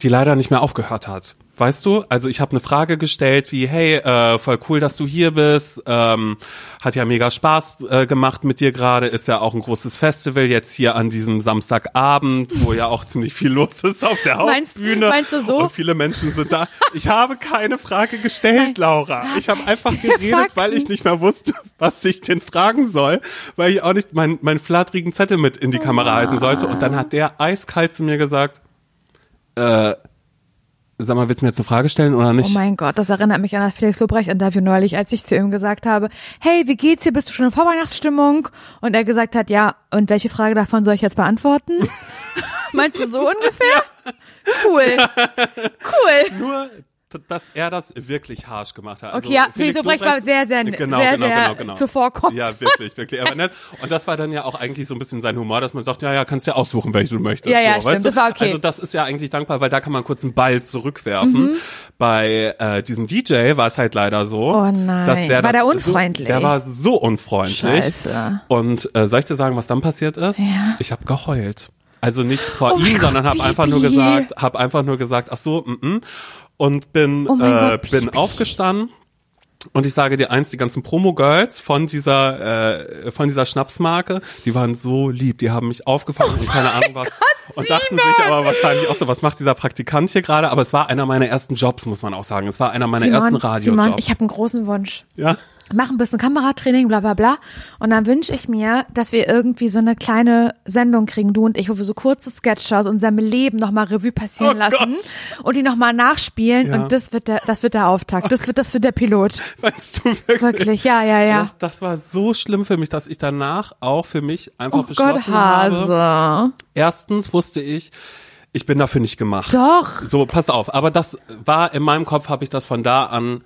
die leider nicht mehr aufgehört hat. Weißt du? Also ich habe eine Frage gestellt wie, hey, äh, voll cool, dass du hier bist. Ähm, hat ja mega Spaß äh, gemacht mit dir gerade. Ist ja auch ein großes Festival jetzt hier an diesem Samstagabend, wo ja auch ziemlich viel los ist auf der Meinst- Hauptbühne. meinst du so? Und viele Menschen sind da. Ich habe keine Frage gestellt, Laura. Ich habe einfach geredet, weil ich nicht mehr wusste, was ich denn fragen soll, weil ich auch nicht meinen meinen flatterigen Zettel mit in die Kamera halten sollte. Und dann hat der eiskalt zu mir gesagt, äh, sag mal, willst du mir jetzt eine Frage stellen oder Oh nicht? mein Gott, das erinnert mich an das Felix Lobrecht-Interview neulich, als ich zu ihm gesagt habe, hey, wie geht's dir, bist du schon in Vorweihnachtsstimmung? Und er gesagt hat, ja, und welche Frage davon soll ich jetzt beantworten? Meinst du so ungefähr? Cool. Cool. Nur, dass er das wirklich harsch gemacht hat. Also Okay, ja, Felix Lobrecht war sehr, sehr, genau, sehr, genau, sehr genau, genau. zuvorkommend. Ja, wirklich, wirklich. Aber nett. Und das war dann ja auch eigentlich so ein bisschen sein Humor, dass man sagt, ja, ja, kannst ja aussuchen, welche du möchtest. Ja, ja, so, stimmt, das war okay. Also das ist ja eigentlich dankbar, weil da kann man kurz einen Ball zurückwerfen. Mhm. Bei äh, diesem DJ war es halt leider so, Oh nein. dass der War das der unfreundlich? So, der war so unfreundlich. Scheiße. Und äh, soll ich dir sagen, was dann passiert ist? Ja. Ich habe geheult. Also nicht vor Oh ihm, sondern habe einfach nur gesagt, habe einfach nur gesagt, ach so, mm, mm. Und bin, Oh äh, Gott. bin aufgestanden. Und ich sage dir eins, die ganzen Promo-Girls von dieser, äh, von dieser Schnapsmarke, die waren so lieb, die haben mich aufgefangen und keine Ahnung was. und dachten sich aber wahrscheinlich auch so, was macht dieser Praktikant hier gerade? Aber es war einer meiner ersten Jobs, muss man auch sagen. Es war einer meiner ersten Radiojobs. Simon, ich habe einen großen Wunsch. ja. Mach ein bisschen Kameratraining, bla bla bla. Und dann wünsche ich mir, dass wir irgendwie so eine kleine Sendung kriegen, du und ich, wo wir so kurze Sketche aus unserem Leben nochmal Revue passieren Oh lassen und die nochmal nachspielen. Ja. Und das wird der, das wird der Auftakt. Das wird, das wird der Pilot. Weißt du wirklich? Wirklich, ja, ja, ja. Das, das war so schlimm für mich, dass ich danach auch für mich einfach Oh beschlossen Gott, habe. Hase. Erstens wusste ich, ich bin dafür nicht gemacht. Doch. So, pass auf. Aber das war in meinem Kopf, habe ich das von da an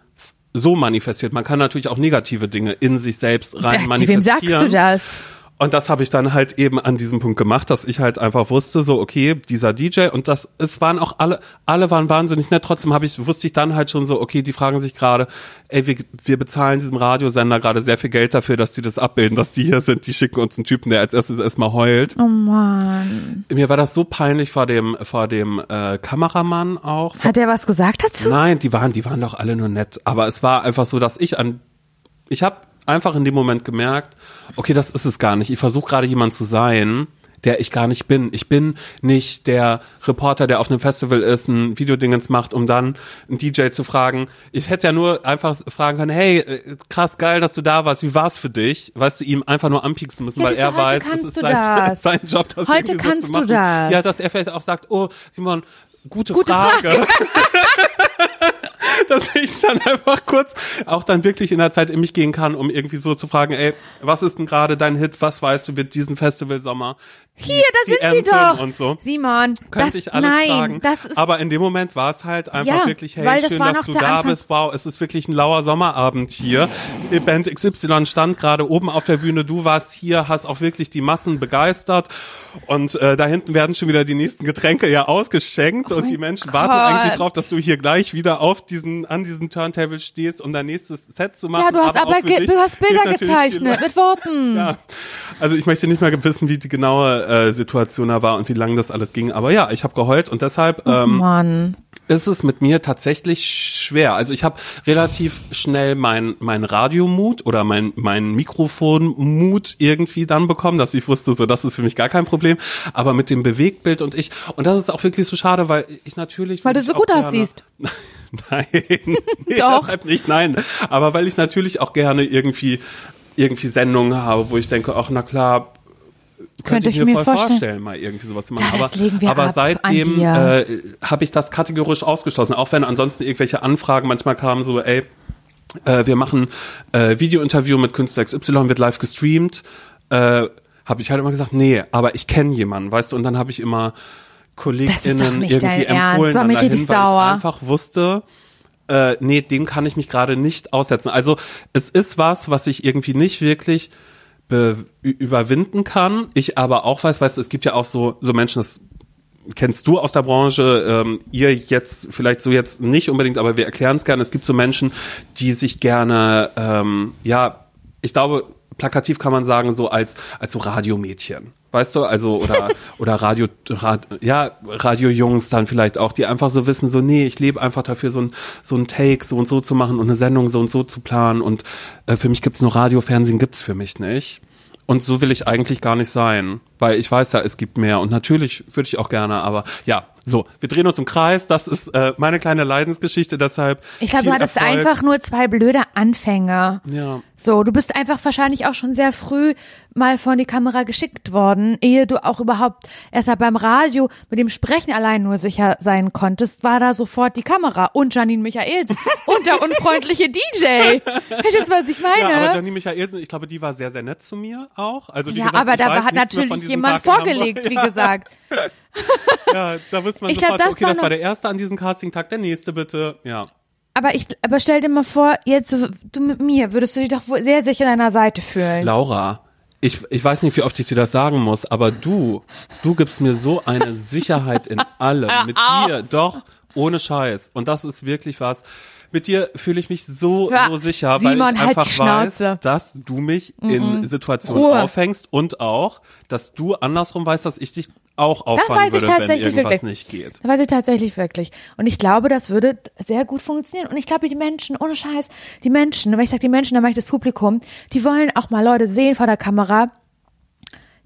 so manifestiert. Man kann natürlich auch negative Dinge in sich selbst rein Wem manifestieren. sagst du das? Und das habe ich dann halt eben an diesem Punkt gemacht, dass ich halt einfach wusste, so okay, dieser DJ und das, es waren auch alle, alle waren wahnsinnig nett. Trotzdem habe ich wusste ich dann halt schon so, okay, die fragen sich gerade, ey, wir, wir bezahlen diesem Radiosender gerade sehr viel Geld dafür, dass die das abbilden, dass die hier sind. Die schicken uns einen Typen, der als erstes erstmal heult. Oh Mann. Mir war das so peinlich vor dem vor dem äh, Kameramann auch. Hat er was gesagt dazu? Nein, die waren, die waren doch alle nur nett. Aber es war einfach so, dass ich an, ich habe einfach in dem Moment gemerkt, okay, das ist es gar nicht. Ich versuche gerade jemand zu sein, der ich gar nicht bin. Ich bin nicht der Reporter, der auf einem Festival ist, ein Videodingens macht, um dann einen DJ zu fragen. Ich hätte ja nur einfach fragen können, hey, äh, krass geil, dass du da warst. Wie war's für dich? Weißt du, ihm einfach nur anpieksen müssen, weil er weiß, es kannst ist sein, das. sein Job, das Heute so kannst zu du das. Ja, dass er vielleicht auch sagt, oh, Simon, gute, Gute Frage. dass ich dann einfach kurz auch dann wirklich in der Zeit in mich gehen kann, um irgendwie so zu fragen, ey, was ist denn gerade dein Hit? Was weißt du wird diesen Festivalsommer? Hier, da sind sie doch. Und so. Simon, Könnte das, ich alles nein, fragen. das ist, Aber in dem Moment war es halt einfach Ja, wirklich, hey, weil das schön, dass du da Anfang- bist. Wow, es ist wirklich ein lauer Sommerabend hier. Band XY stand gerade oben auf der Bühne. Du warst hier, hast auch wirklich die Massen begeistert. Und äh, da hinten werden schon wieder die nächsten Getränke ja ausgeschenkt. und Oh mein die Menschen warten Gott. eigentlich drauf, dass du hier gleich wieder auf diesen, an diesem Turntable stehst, um dein nächstes Set zu machen. ja, du hast aber, dich du hast Bilder gezeichnet mit Worten. ja. Also ich möchte nicht mehr wissen, wie die genaue äh, Situation da war und wie lange das alles ging. Aber ja, ich habe geheult und deshalb ähm, Mann. ist es mit mir tatsächlich schwer. Also ich habe relativ schnell mein mein Radiomut oder mein mein Mikrofonmut irgendwie dann bekommen, dass ich wusste, so das ist für mich gar kein Problem. Aber mit dem Bewegtbild und ich und das ist auch wirklich so schade, weil ich natürlich Weil du so gut aussiehst. Nein, nee, Doch. deshalb nicht, nein. Aber weil ich natürlich auch gerne irgendwie, irgendwie Sendungen habe, wo ich denke, ach, na klar, könnte ich mir, voll vorstellen. mal irgendwie sowas zu machen. Das aber legen wir aber ab seitdem äh, habe ich das kategorisch ausgeschlossen, auch wenn ansonsten irgendwelche Anfragen manchmal kamen, so, ey, äh, wir machen äh, Videointerview mit Künstler XY, wird live gestreamt, äh, habe ich halt immer gesagt, nee, aber ich kenne jemanden, weißt du, und dann habe ich immer KollegInnen irgendwie empfohlen dann dahin, weil ich einfach wusste, äh, nee, dem kann ich mich gerade nicht aussetzen. Also es ist was, was ich irgendwie nicht wirklich überwinden kann. Ich aber auch weiß, weißt du, es gibt ja auch so, so Menschen, das kennst du aus der Branche, ähm, ihr jetzt vielleicht so jetzt nicht unbedingt, aber wir erklären es gerne. Es gibt so Menschen, die sich gerne, ähm, ja, ich glaube, plakativ kann man sagen, so als, als so Radiomädchen. Weißt du, also, oder, oder Radio, Rad, ja, Radiojungs dann vielleicht auch, die einfach so wissen, so, nee, ich lebe einfach dafür, so ein, so ein Take so und so zu machen und eine Sendung so und so zu planen und äh, für mich gibt's nur Radio, Fernsehen gibt's für mich nicht. Und so will ich eigentlich gar nicht sein, weil ich weiß ja, es gibt mehr und natürlich würde ich auch gerne, aber ja, so, wir drehen uns im Kreis, das ist äh, meine kleine Leidensgeschichte, deshalb. Ich glaube, du hattest Erfolg. einfach nur zwei blöde Anfänge. Ja. So, du bist einfach wahrscheinlich auch schon sehr früh mal vor die Kamera geschickt worden, ehe du auch überhaupt erst mal beim Radio mit dem Sprechen allein nur sicher sein konntest, war da sofort die Kamera und Janine Michaels und der unfreundliche DJ. Verstehst du, was ich meine? Ja, aber Janine Michaelsen, ich glaube, die war sehr, sehr nett zu mir auch. Also wie Ja, gesagt, aber da hat natürlich jemand vorgelegt, wie gesagt. Ja, da wusste man Ich glaub, sofort, das okay, war das war der erste an diesem Castingtag, der nächste bitte. Ja. Aber ich, aber stell dir mal vor, jetzt so, du mit mir, würdest du dich doch wohl sehr sicher an deiner Seite fühlen. Laura, ich, ich weiß nicht, wie oft ich dir das sagen muss, aber du, du gibst mir so eine Sicherheit in allem. Mit dir, doch, ohne Scheiß. Und das ist wirklich was. Mit dir fühle ich mich so, so sicher, Simon, weil ich halt einfach die weiß, dass du mich in Situationen Ruhe. auffängst und auch, dass du andersrum weißt, dass ich dich auch auffangen weiß ich würde, wenn tatsächlich irgendwas wirklich. nicht geht. Das weiß ich tatsächlich wirklich. Und ich glaube, das würde sehr gut funktionieren. Und ich glaube, die Menschen, ohne Scheiß, die Menschen, wenn ich sage die Menschen, dann meine ich das Publikum, die wollen auch mal Leute sehen vor der Kamera,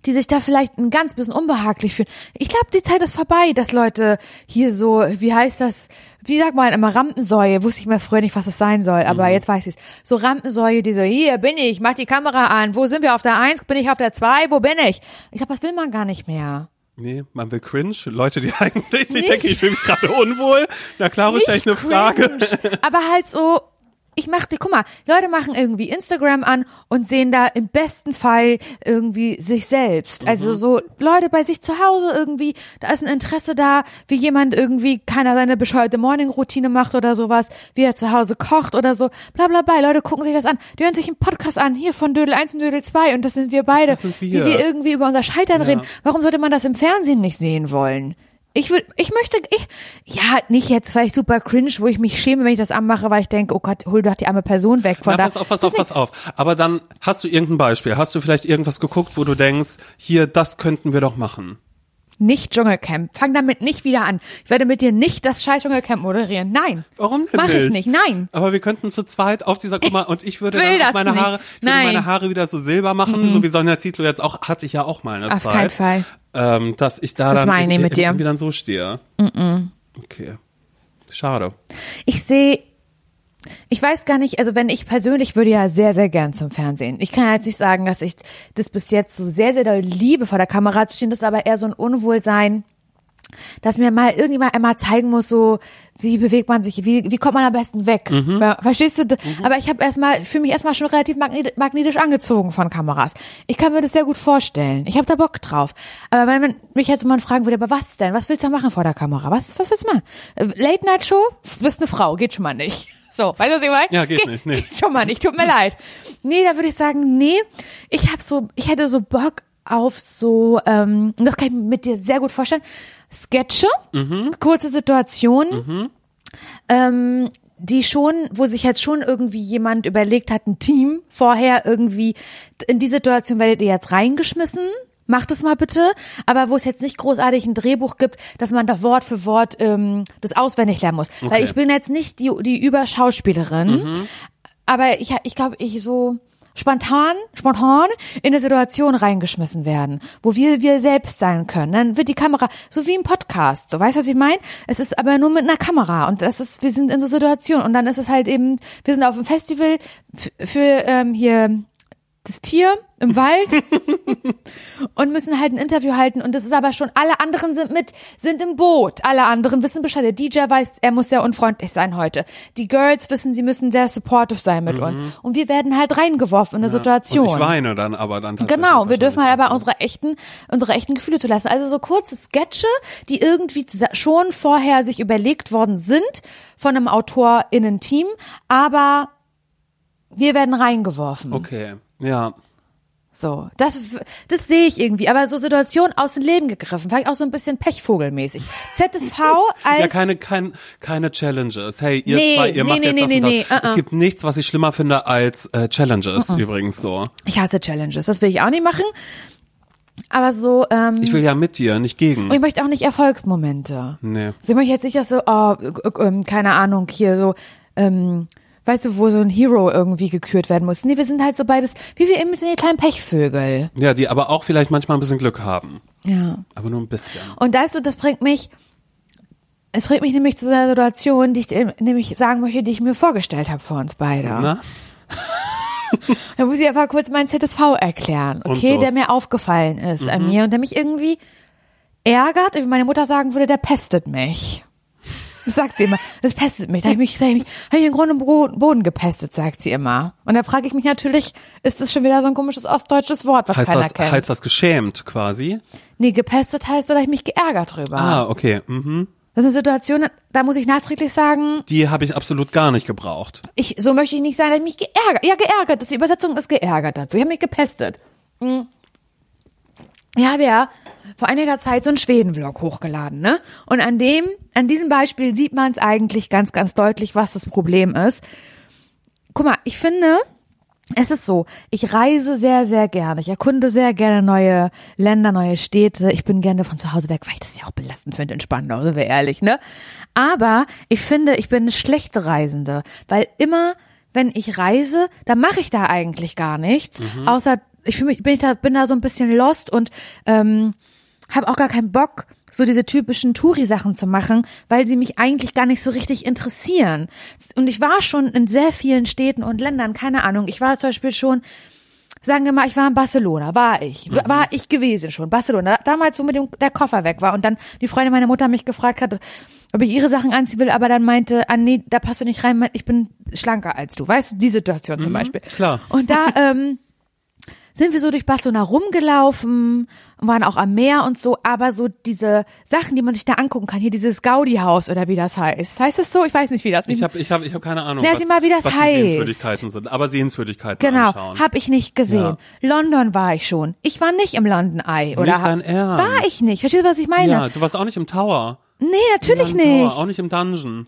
die sich da vielleicht ein ganz bisschen unbehaglich fühlen. Ich glaube, die Zeit ist vorbei, dass Leute hier so, wie heißt das, wie sagt man immer, Rampensäue, wusste ich mal früher nicht, was es sein soll, aber jetzt weiß ich es. So Rampensäue, die so, hier bin ich, mach die Kamera an, wo sind wir auf der Eins, bin ich auf der Zwei, wo bin ich? Ich glaube, das will man gar nicht mehr. Nee, man will cringe. Leute, die eigentlich sich Nicht- denken, ich fühle mich gerade unwohl. Na klar, stelle ich eine Frage. cringe, aber halt so, ich mach die, guck mal, Leute machen irgendwie Instagram an und sehen da im besten Fall irgendwie sich selbst. Mhm. Also so Leute bei sich zu Hause irgendwie, da ist ein Interesse da, wie jemand irgendwie keiner seine bescheuerte Morning-Routine macht oder sowas, wie er zu Hause kocht oder so, bla bla bla. Leute gucken sich das an, die hören sich einen Podcast an, hier von Dödel 1 und Dödel 2 und das sind wir beide, Das sind wir. wie wir irgendwie über unser Scheitern Ja. reden. Warum sollte man das im Fernsehen nicht sehen wollen? Ich will, ich möchte, ich, ja, nicht jetzt vielleicht super cringe, wo ich mich schäme, wenn ich das anmache, weil ich denke, oh Gott, hol doch die arme Person weg von Na, da. pass auf, pass auf, pass auf. Aber dann hast du irgendein Beispiel. Hast du vielleicht irgendwas geguckt, wo du denkst, hier, das könnten wir doch machen? Nicht Dschungelcamp. Fang damit nicht wieder an. Ich werde mit dir nicht das scheiß Dschungelcamp moderieren. Nein. Warum denn Mach nicht? ich nicht. Nein. Aber wir könnten zu zweit auf dieser, guck mal, und ich würde dann auch meine nicht. Haare, ich würde meine Haare wieder so silber machen, so wie Sonja Zietlow jetzt auch, hatte ich ja auch mal eine Auf Zeit. keinen Fall. Ähm, dass ich da Das dann ich mit dir. irgendwie dann so stehe. Okay. Schade. Ich sehe, ich weiß gar nicht, also wenn ich persönlich würde ja sehr, sehr gern zum Fernsehen. Ich kann jetzt nicht sagen, dass ich das bis jetzt so sehr, sehr doll liebe, vor der Kamera zu stehen. Das ist aber eher so ein Unwohlsein, dass mir mal irgendjemand einmal zeigen muss, so wie bewegt man sich, wie, wie kommt man am besten weg. Ja, verstehst du? Aber ich habe erstmal, fühle mich erstmal schon relativ magnetisch, angezogen von Kameras. Ich kann mir das sehr gut vorstellen. Ich habe da Bock drauf. Aber wenn man mich jetzt mal fragen würde, aber was denn? Was willst du da machen vor der Kamera? Was, was willst du machen? Äh, Late Night Show? Du bist eine Frau, geht schon mal nicht. So, weißt du, was ich meine? Ja, geht nicht, nee. Geht schon mal nicht, tut mir leid. Nee, da würde ich sagen, nee, ich habe so, ich hätte so Bock auf so, ähm, und das kann ich mit dir sehr gut vorstellen, Sketche, Mhm. kurze Situationen, ähm, die schon, wo sich jetzt schon irgendwie jemand überlegt hat, ein Team vorher irgendwie, in die Situation werdet ihr jetzt reingeschmissen, macht es mal bitte, aber wo es jetzt nicht großartig ein Drehbuch gibt, dass man da Wort für Wort ähm, das auswendig lernen muss. Weil Okay. ich bin jetzt nicht die, die Überschauspielerin, aber ich, ich glaube, ich so spontan, spontan in eine Situation reingeschmissen werden, wo wir wir selbst sein können. Dann wird die Kamera, so wie im Podcast, so weißt du, was ich meine? Es ist aber nur mit einer Kamera und das ist, wir sind in so Situationen und dann ist es halt eben, wir sind auf dem Festival f- für ähm, hier das Tier im Wald und müssen halt ein Interview halten und das ist aber schon, alle anderen sind mit, sind im Boot, alle anderen wissen Bescheid, der DJ weiß, er muss sehr unfreundlich sein heute. Die Girls wissen, sie müssen sehr supportive sein mit uns und wir werden halt reingeworfen in eine Situation. Und ich weine dann aber dann Genau, wir dürfen halt aber unsere echten, unsere echten Gefühle zulassen. Also so kurze Sketche, die irgendwie schon vorher sich überlegt worden sind von einem AutorInnen-Team, aber wir werden reingeworfen. Okay, ja. So, das, das sehe ich irgendwie. Aber so Situationen aus dem Leben gegriffen, vielleicht auch so ein bisschen Pechvogelmäßig. ZSV als Ja, keine, kein, keine Challenges. Hey, ihr Nee, zwei, ihr nee, macht nee, jetzt nee, das nee, und das. nee, uh-uh. Es gibt nichts, was ich schlimmer finde als äh, Challenges übrigens so. ich hasse Challenges, das will ich auch nicht machen. Aber so, ähm, Ich will ja mit dir, nicht gegen. und ich möchte auch nicht Erfolgsmomente. Nee. Also ich möchte jetzt nicht, dass so, oh, äh, äh, ähm, keine Ahnung, hier so, ähm, weißt du, wo so ein Hero irgendwie gekürt werden muss. Nee, wir sind halt so beides, wie wir eben sind die kleinen Pechvögel. Ja, die aber auch vielleicht manchmal ein bisschen Glück haben. Ja. Aber nur ein bisschen. Und weißt du, das bringt mich, es bringt mich nämlich zu so einer Situation, die ich nämlich sagen möchte, die ich mir vorgestellt habe für uns beide. Na? Da muss ich aber kurz meinen ZSV erklären, okay, der mir aufgefallen ist Mhm. an mir und der mich irgendwie ärgert, wie meine Mutter sagen würde, der pestet mich. Das sagt sie immer, das pestet mich. Da habe ich mich, da hab ich mich hab ich im Grunde im Bo- Boden gepestet, sagt sie immer. Und da frage ich mich natürlich, ist das schon wieder so ein komisches ostdeutsches Wort, was Heißt keiner das, kennt? heißt das geschämt quasi? nee, gepestet heißt, oder ich mich geärgert drüber. Ah, okay. Mhm. Das ist eine Situation, da muss ich nachträglich sagen, Die habe ich absolut gar nicht gebraucht. ich, so möchte ich nicht sagen, dass ich mich geärgert, ja, geärgert, das die Übersetzung ist geärgert dazu. Ich habe mich gepestet. Hm. Ich habe ja vor einiger Zeit so einen Schweden-Vlog hochgeladen, ne? Und an dem, an diesem Beispiel sieht man es eigentlich ganz, ganz deutlich, was das Problem ist. Guck mal, ich finde, es ist so, ich reise sehr, sehr gerne. Ich erkunde sehr gerne neue Länder, neue Städte. Ich bin gerne von zu Hause weg, weil ich das ja auch belastend finde in Spandau, sind wir ehrlich, ne? Aber ich finde, ich bin eine schlechte Reisende, weil immer, wenn ich reise, dann mache ich da eigentlich gar nichts, außer ich fühle mich, bin ich da, bin da so ein bisschen lost und ähm, habe auch gar keinen Bock, so diese typischen Touri-Sachen zu machen, weil sie mich eigentlich gar nicht so richtig interessieren. Und ich war schon in sehr vielen Städten und Ländern, keine Ahnung. Ich war zum Beispiel schon, sagen wir mal, ich war in Barcelona, war ich, war ich gewesen schon, Barcelona. Damals, wo mit dem der Koffer weg war und dann die Freundin meiner Mutter mich gefragt hat, ob ich ihre Sachen anziehen will, aber dann meinte, ah nee, da passt du nicht rein, ich bin schlanker als du, weißt du, die Situation zum Beispiel. klar. Und da ähm, sind wir so durch Barcelona rumgelaufen, waren auch am Meer und so, aber so diese Sachen, die man sich da angucken kann, hier dieses Gaudi-Haus oder wie das heißt. Heißt das so? Ich weiß nicht, wie das Ich habe ich hab, ich hab keine Ahnung, Ja, was, sieh mal, wie das was heißt. die Sehenswürdigkeiten sind. Aber Sehenswürdigkeiten Genau, anschauen. habe ich nicht gesehen. Ja. London war ich schon. Ich war nicht im London Eye oder Nicht dein Ernst? war ich nicht. Verstehst du, was ich meine? ja, du warst auch nicht im Tower. Nee, natürlich nicht. Tower, auch nicht im Dungeon.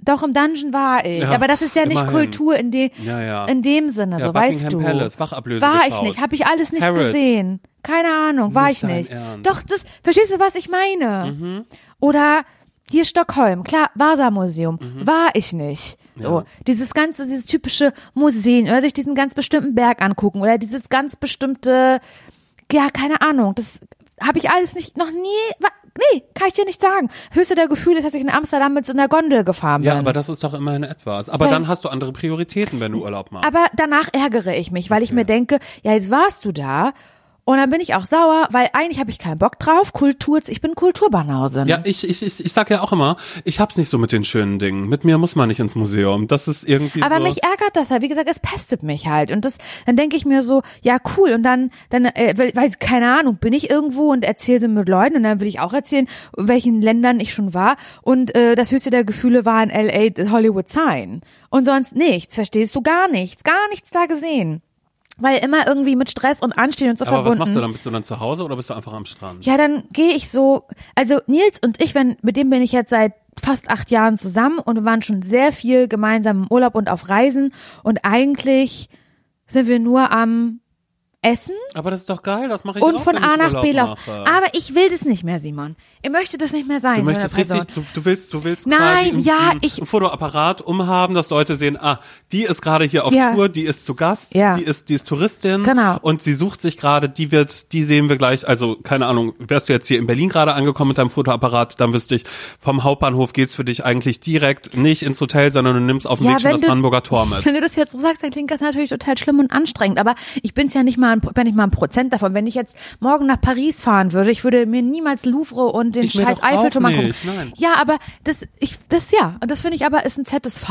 Doch im Dungeon war ich, Ja, aber das ist ja nicht immerhin. Kultur in dem Ja, ja. in dem Sinne, so weißt du. Palace, Wachablöse war ich geschaut. nicht, habe ich alles nicht Harrods. gesehen. Keine Ahnung, war Nicht ich nicht. Ernst. Mhm. Doch, das verstehst du, was ich meine? Oder hier Stockholm, klar, Vasa-Museum, Mhm. war ich nicht. So, dieses ganze, dieses typische Museen oder sich diesen ganz bestimmten Berg angucken oder dieses ganz bestimmte, ja, keine Ahnung, das habe ich alles nicht, noch nie, nee, kann ich dir nicht sagen. Höchste der Gefühle ist, dass ich in Amsterdam mit so einer Gondel gefahren bin. Ja, aber das ist doch immerhin etwas. Aber Weil- dann hast du andere Prioritäten, wenn du Urlaub machst. Aber danach ärgere ich mich, weil ich mir denke, ja, jetzt warst du da und dann bin ich auch sauer, weil eigentlich habe ich keinen Bock drauf. Kultur, ich bin Kulturbanausin. ja, ich, ich, ich, ich sag ja auch immer, ich hab's nicht so mit den schönen Dingen. Mit mir muss man nicht ins Museum. Das ist irgendwie aber so. mich ärgert das halt. Wie gesagt, es pestet mich halt. Und das, dann denke ich mir so, ja cool. Und dann, dann, äh, weiß keine Ahnung, bin ich irgendwo und erzähle so mit Leuten und dann will ich auch erzählen, in welchen Ländern ich schon war. Und äh, das höchste der Gefühle war in LA Hollywood Sign. Und sonst nichts. Verstehst du gar nichts, gar nichts da gesehen. Weil immer irgendwie mit Stress und Anstehen und so aber was verbunden. machst du dann? Bist du dann zu Hause oder bist du einfach am Strand? Ja, dann gehe ich so, also Nils und ich, wenn, mit dem bin ich jetzt seit fast acht Jahren zusammen und wir waren schon sehr viel gemeinsam im Urlaub und auf Reisen und eigentlich sind wir nur am Essen Aber das ist doch geil, das mache ich und auch, von A nach Urlaub B laufen. Aber ich will das nicht mehr, Simon. Ich möchte das nicht mehr sein. Du möchtest richtig, du, du willst, du willst Nein, quasi ja, ein, ich- ein Fotoapparat umhaben, dass Leute sehen, ah, die ist gerade hier auf Ja. Tour, die ist zu Gast, Ja. die ist, die ist Touristin Genau. und sie sucht sich gerade, die wird, die sehen wir gleich, also keine Ahnung, wärst du jetzt hier in Berlin gerade angekommen mit deinem Fotoapparat, dann wüsste ich, vom Hauptbahnhof geht's für dich eigentlich direkt nicht ins Hotel, sondern du nimmst auf dem Weg schon das Brandenburger Tor mit. Wenn du das jetzt so sagst, dann klingt das natürlich total schlimm und anstrengend. Aber ich bin's ja nicht mal, ein, bin nicht mal ein Prozent davon. Wenn ich jetzt morgen nach Paris fahren würde, ich würde mir niemals Louvre und den Ich scheiß Eiffelturm angucken. nein. Ja, aber das, ich, das ja. Und das finde ich aber ist ein ZSV,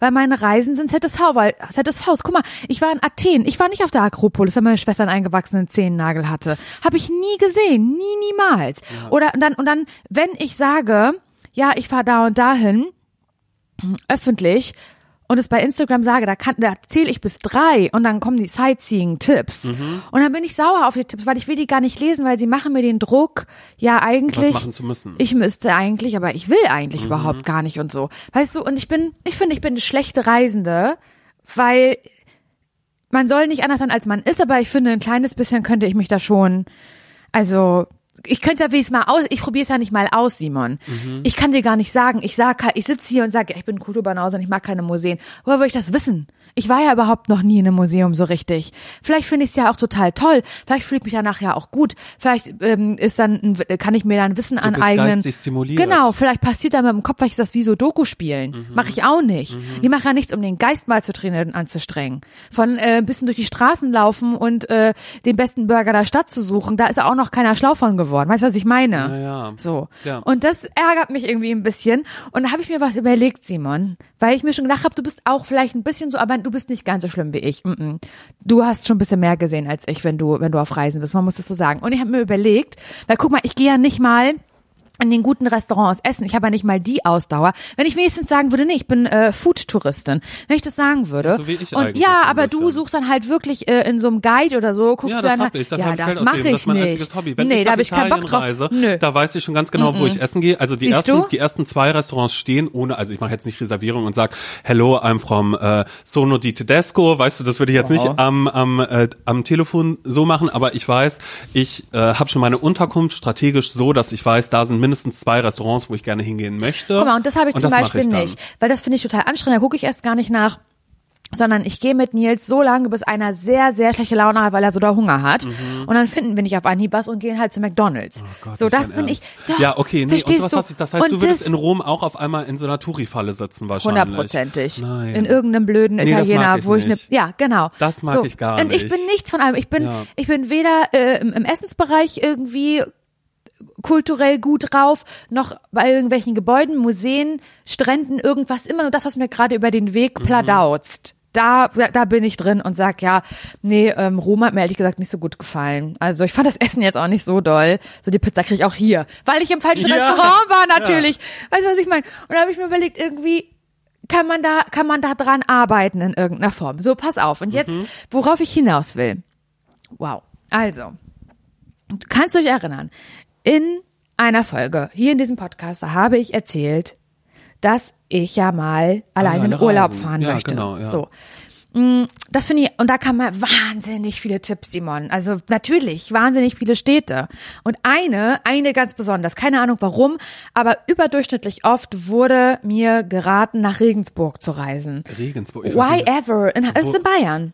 weil meine Reisen sind ZSV, weil ZSVs. Guck mal, ich war in Athen. Ich war nicht auf der Akropolis, weil meine Schwester einen eingewachsenen Zehennagel hatte. Habe ich nie gesehen. Nie, niemals. Oder und dann, und dann, wenn ich sage, ja, ich fahre da und dahin, öffentlich und es bei Instagram sage, da kann, da zähle ich bis drei und dann kommen die Sightseeing-Tipps. Mhm. Und dann bin ich sauer auf die Tipps, weil ich will die gar nicht lesen, weil sie machen mir den Druck, ja eigentlich. Was machen zu müssen. Ich müsste eigentlich, aber ich will eigentlich Mhm. überhaupt gar nicht und so. Weißt du, und ich bin, ich finde, ich bin eine schlechte Reisende, weil man soll nicht anders sein, als man ist, aber ich finde, ein kleines bisschen könnte ich mich da schon, also, ich könnte ja wenigstens mal aus, ich probiere es ja nicht mal aus, Simon. Mhm. Ich kann dir gar nicht sagen, ich sag, halt- ich sitze hier und sage, ich bin Kulturbanause und ich mag keine Museen. Woher will ich das wissen? Ich war ja überhaupt noch nie in einem Museum so richtig. Vielleicht finde ich es ja auch total toll. Vielleicht fühle ich mich danach ja auch gut. Vielleicht ähm, ist dann, ein, kann ich mir dann Wissen bist aneignen. Genau, vielleicht passiert da mit dem Kopf, weil ich das wie so Doku spielen. Mhm. Mache ich auch nicht. Die machen ja nichts, um den Geist mal zu trainieren und anzustrengen. Von äh, ein bisschen durch die Straßen laufen und äh, den besten Burger der Stadt zu suchen, da ist auch noch keiner schlau von geworden. Weißt du, was ich meine? Ja, ja. So. Ja. Und das ärgert mich irgendwie ein bisschen. Und da habe ich mir was überlegt, Simon, weil ich mir schon gedacht habe, du bist auch vielleicht ein bisschen so, aber du bist nicht ganz so schlimm wie ich. Mm -mm. Du hast schon ein bisschen mehr gesehen als ich, wenn du, wenn du auf Reisen bist. Man muss das so sagen. Und ich habe mir überlegt, weil guck mal, ich gehe ja nicht mal in den guten Restaurants essen. Ich habe ja nicht mal die Ausdauer. Wenn ich wenigstens sagen würde, nee, ich bin äh, Food-Touristin, wenn ich das sagen würde. So wie ich und ja, aber du suchst dann halt wirklich äh, in so einem Guide oder so, guckst Ja, du das dann hab ich. Das ja, das mache. Das ich mein nicht. Hobby. Wenn nee, da habe ich keinen Bock drauf. reise, Nö. da weiß ich schon ganz genau, wo ich essen gehe. Also die Siehst ersten, du? die ersten zwei Restaurants stehen ohne, also ich mache jetzt nicht Reservierung und sag, hello, I'm from äh, Sono di Tedesco. Weißt du, das würde ich jetzt nicht am, am, äh, am Telefon so machen, aber ich weiß, ich äh, habe schon meine Unterkunft strategisch so, dass ich weiß, da sind mindestens zwei Restaurants, wo ich gerne hingehen möchte. Guck mal, und das habe ich Und zum Beispiel ich nicht, weil das finde ich total anstrengend, da gucke ich erst gar nicht nach. Sondern ich gehe mit Nils so lange, bis einer sehr, sehr schlechte Laune hat, weil er so da Hunger hat. Und dann finden wir nicht auf Anhieb was und gehen halt zu McDonalds. Mhm. Oh Gott, so, nicht das bin ich. Ernst. Doch, ja, okay, nee, und verstehst sowas, du? ich, das heißt, und du würdest in Rom auch auf einmal in so einer Touri-Falle sitzen wahrscheinlich. Hundertprozentig. Nein. In irgendeinem blöden Nee, das mag Italiener, ich wo ich eine, nicht. ja, genau. Das mag ich gar Und ich nicht. bin nichts von allem. Ich bin, Ja. ich bin weder äh, im, im Essensbereich irgendwie kulturell gut drauf, noch bei irgendwelchen Gebäuden, Museen, Stränden, irgendwas, immer nur das, was mir gerade über den Weg Mhm. pladauzt. Da, da bin ich drin und sag ja, nee, ähm, Rom hat mir ehrlich gesagt nicht so gut gefallen. Also ich fand das Essen jetzt auch nicht so doll. So die Pizza kriege ich auch hier, weil ich im falschen Ja. Restaurant war natürlich. Weißt du, was ich meine? Und da habe ich mir überlegt, irgendwie kann man da, kann man da dran arbeiten in irgendeiner Form. So, pass auf. Und jetzt, Mhm. worauf ich hinaus will. Wow. Also, du kannst dich erinnern, in einer Folge hier in diesem Podcast habe ich erzählt, dass ich ja mal alleine in Urlaub reisen. fahren Ja, möchte. genau, ja. So. Mm, Das finde ich, und da kann man wahnsinnig viele Tipps, Simon. Also natürlich, wahnsinnig viele Städte. Und eine, eine ganz besonders, keine Ahnung warum, aber überdurchschnittlich oft wurde mir geraten, nach Regensburg zu reisen. Regensburg. ich Why ever? In, es ist in Bayern.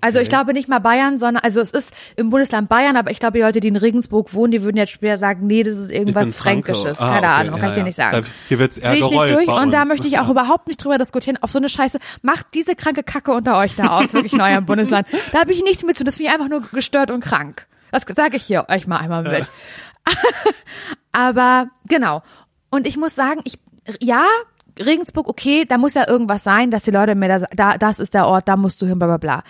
Also ich Okay. glaube nicht mal Bayern, sondern, also es ist im Bundesland Bayern, aber ich glaube, die Leute, die in Regensburg wohnen, die würden jetzt schwer sagen, nee, das ist irgendwas. Fränkisches. Ah, Keine okay, Ahnung, ja, kann ich dir ja. nicht sagen. Da- hier wird's eher Sehe ich nicht durch und da möchte ich auch überhaupt nicht drüber diskutieren. Auf so eine Scheiße, macht diese kranke Kacke unter euch da aus, wirklich in eurem Bundesland. Da habe ich nichts mit zu, das finde ich einfach nur gestört und krank. Das sage ich hier euch mal einmal mit. Aber genau. Und ich muss sagen, ich, ja, Regensburg, okay, da muss ja irgendwas sein, dass die Leute mir da, da das ist der Ort, da musst du hin, bla bla bla.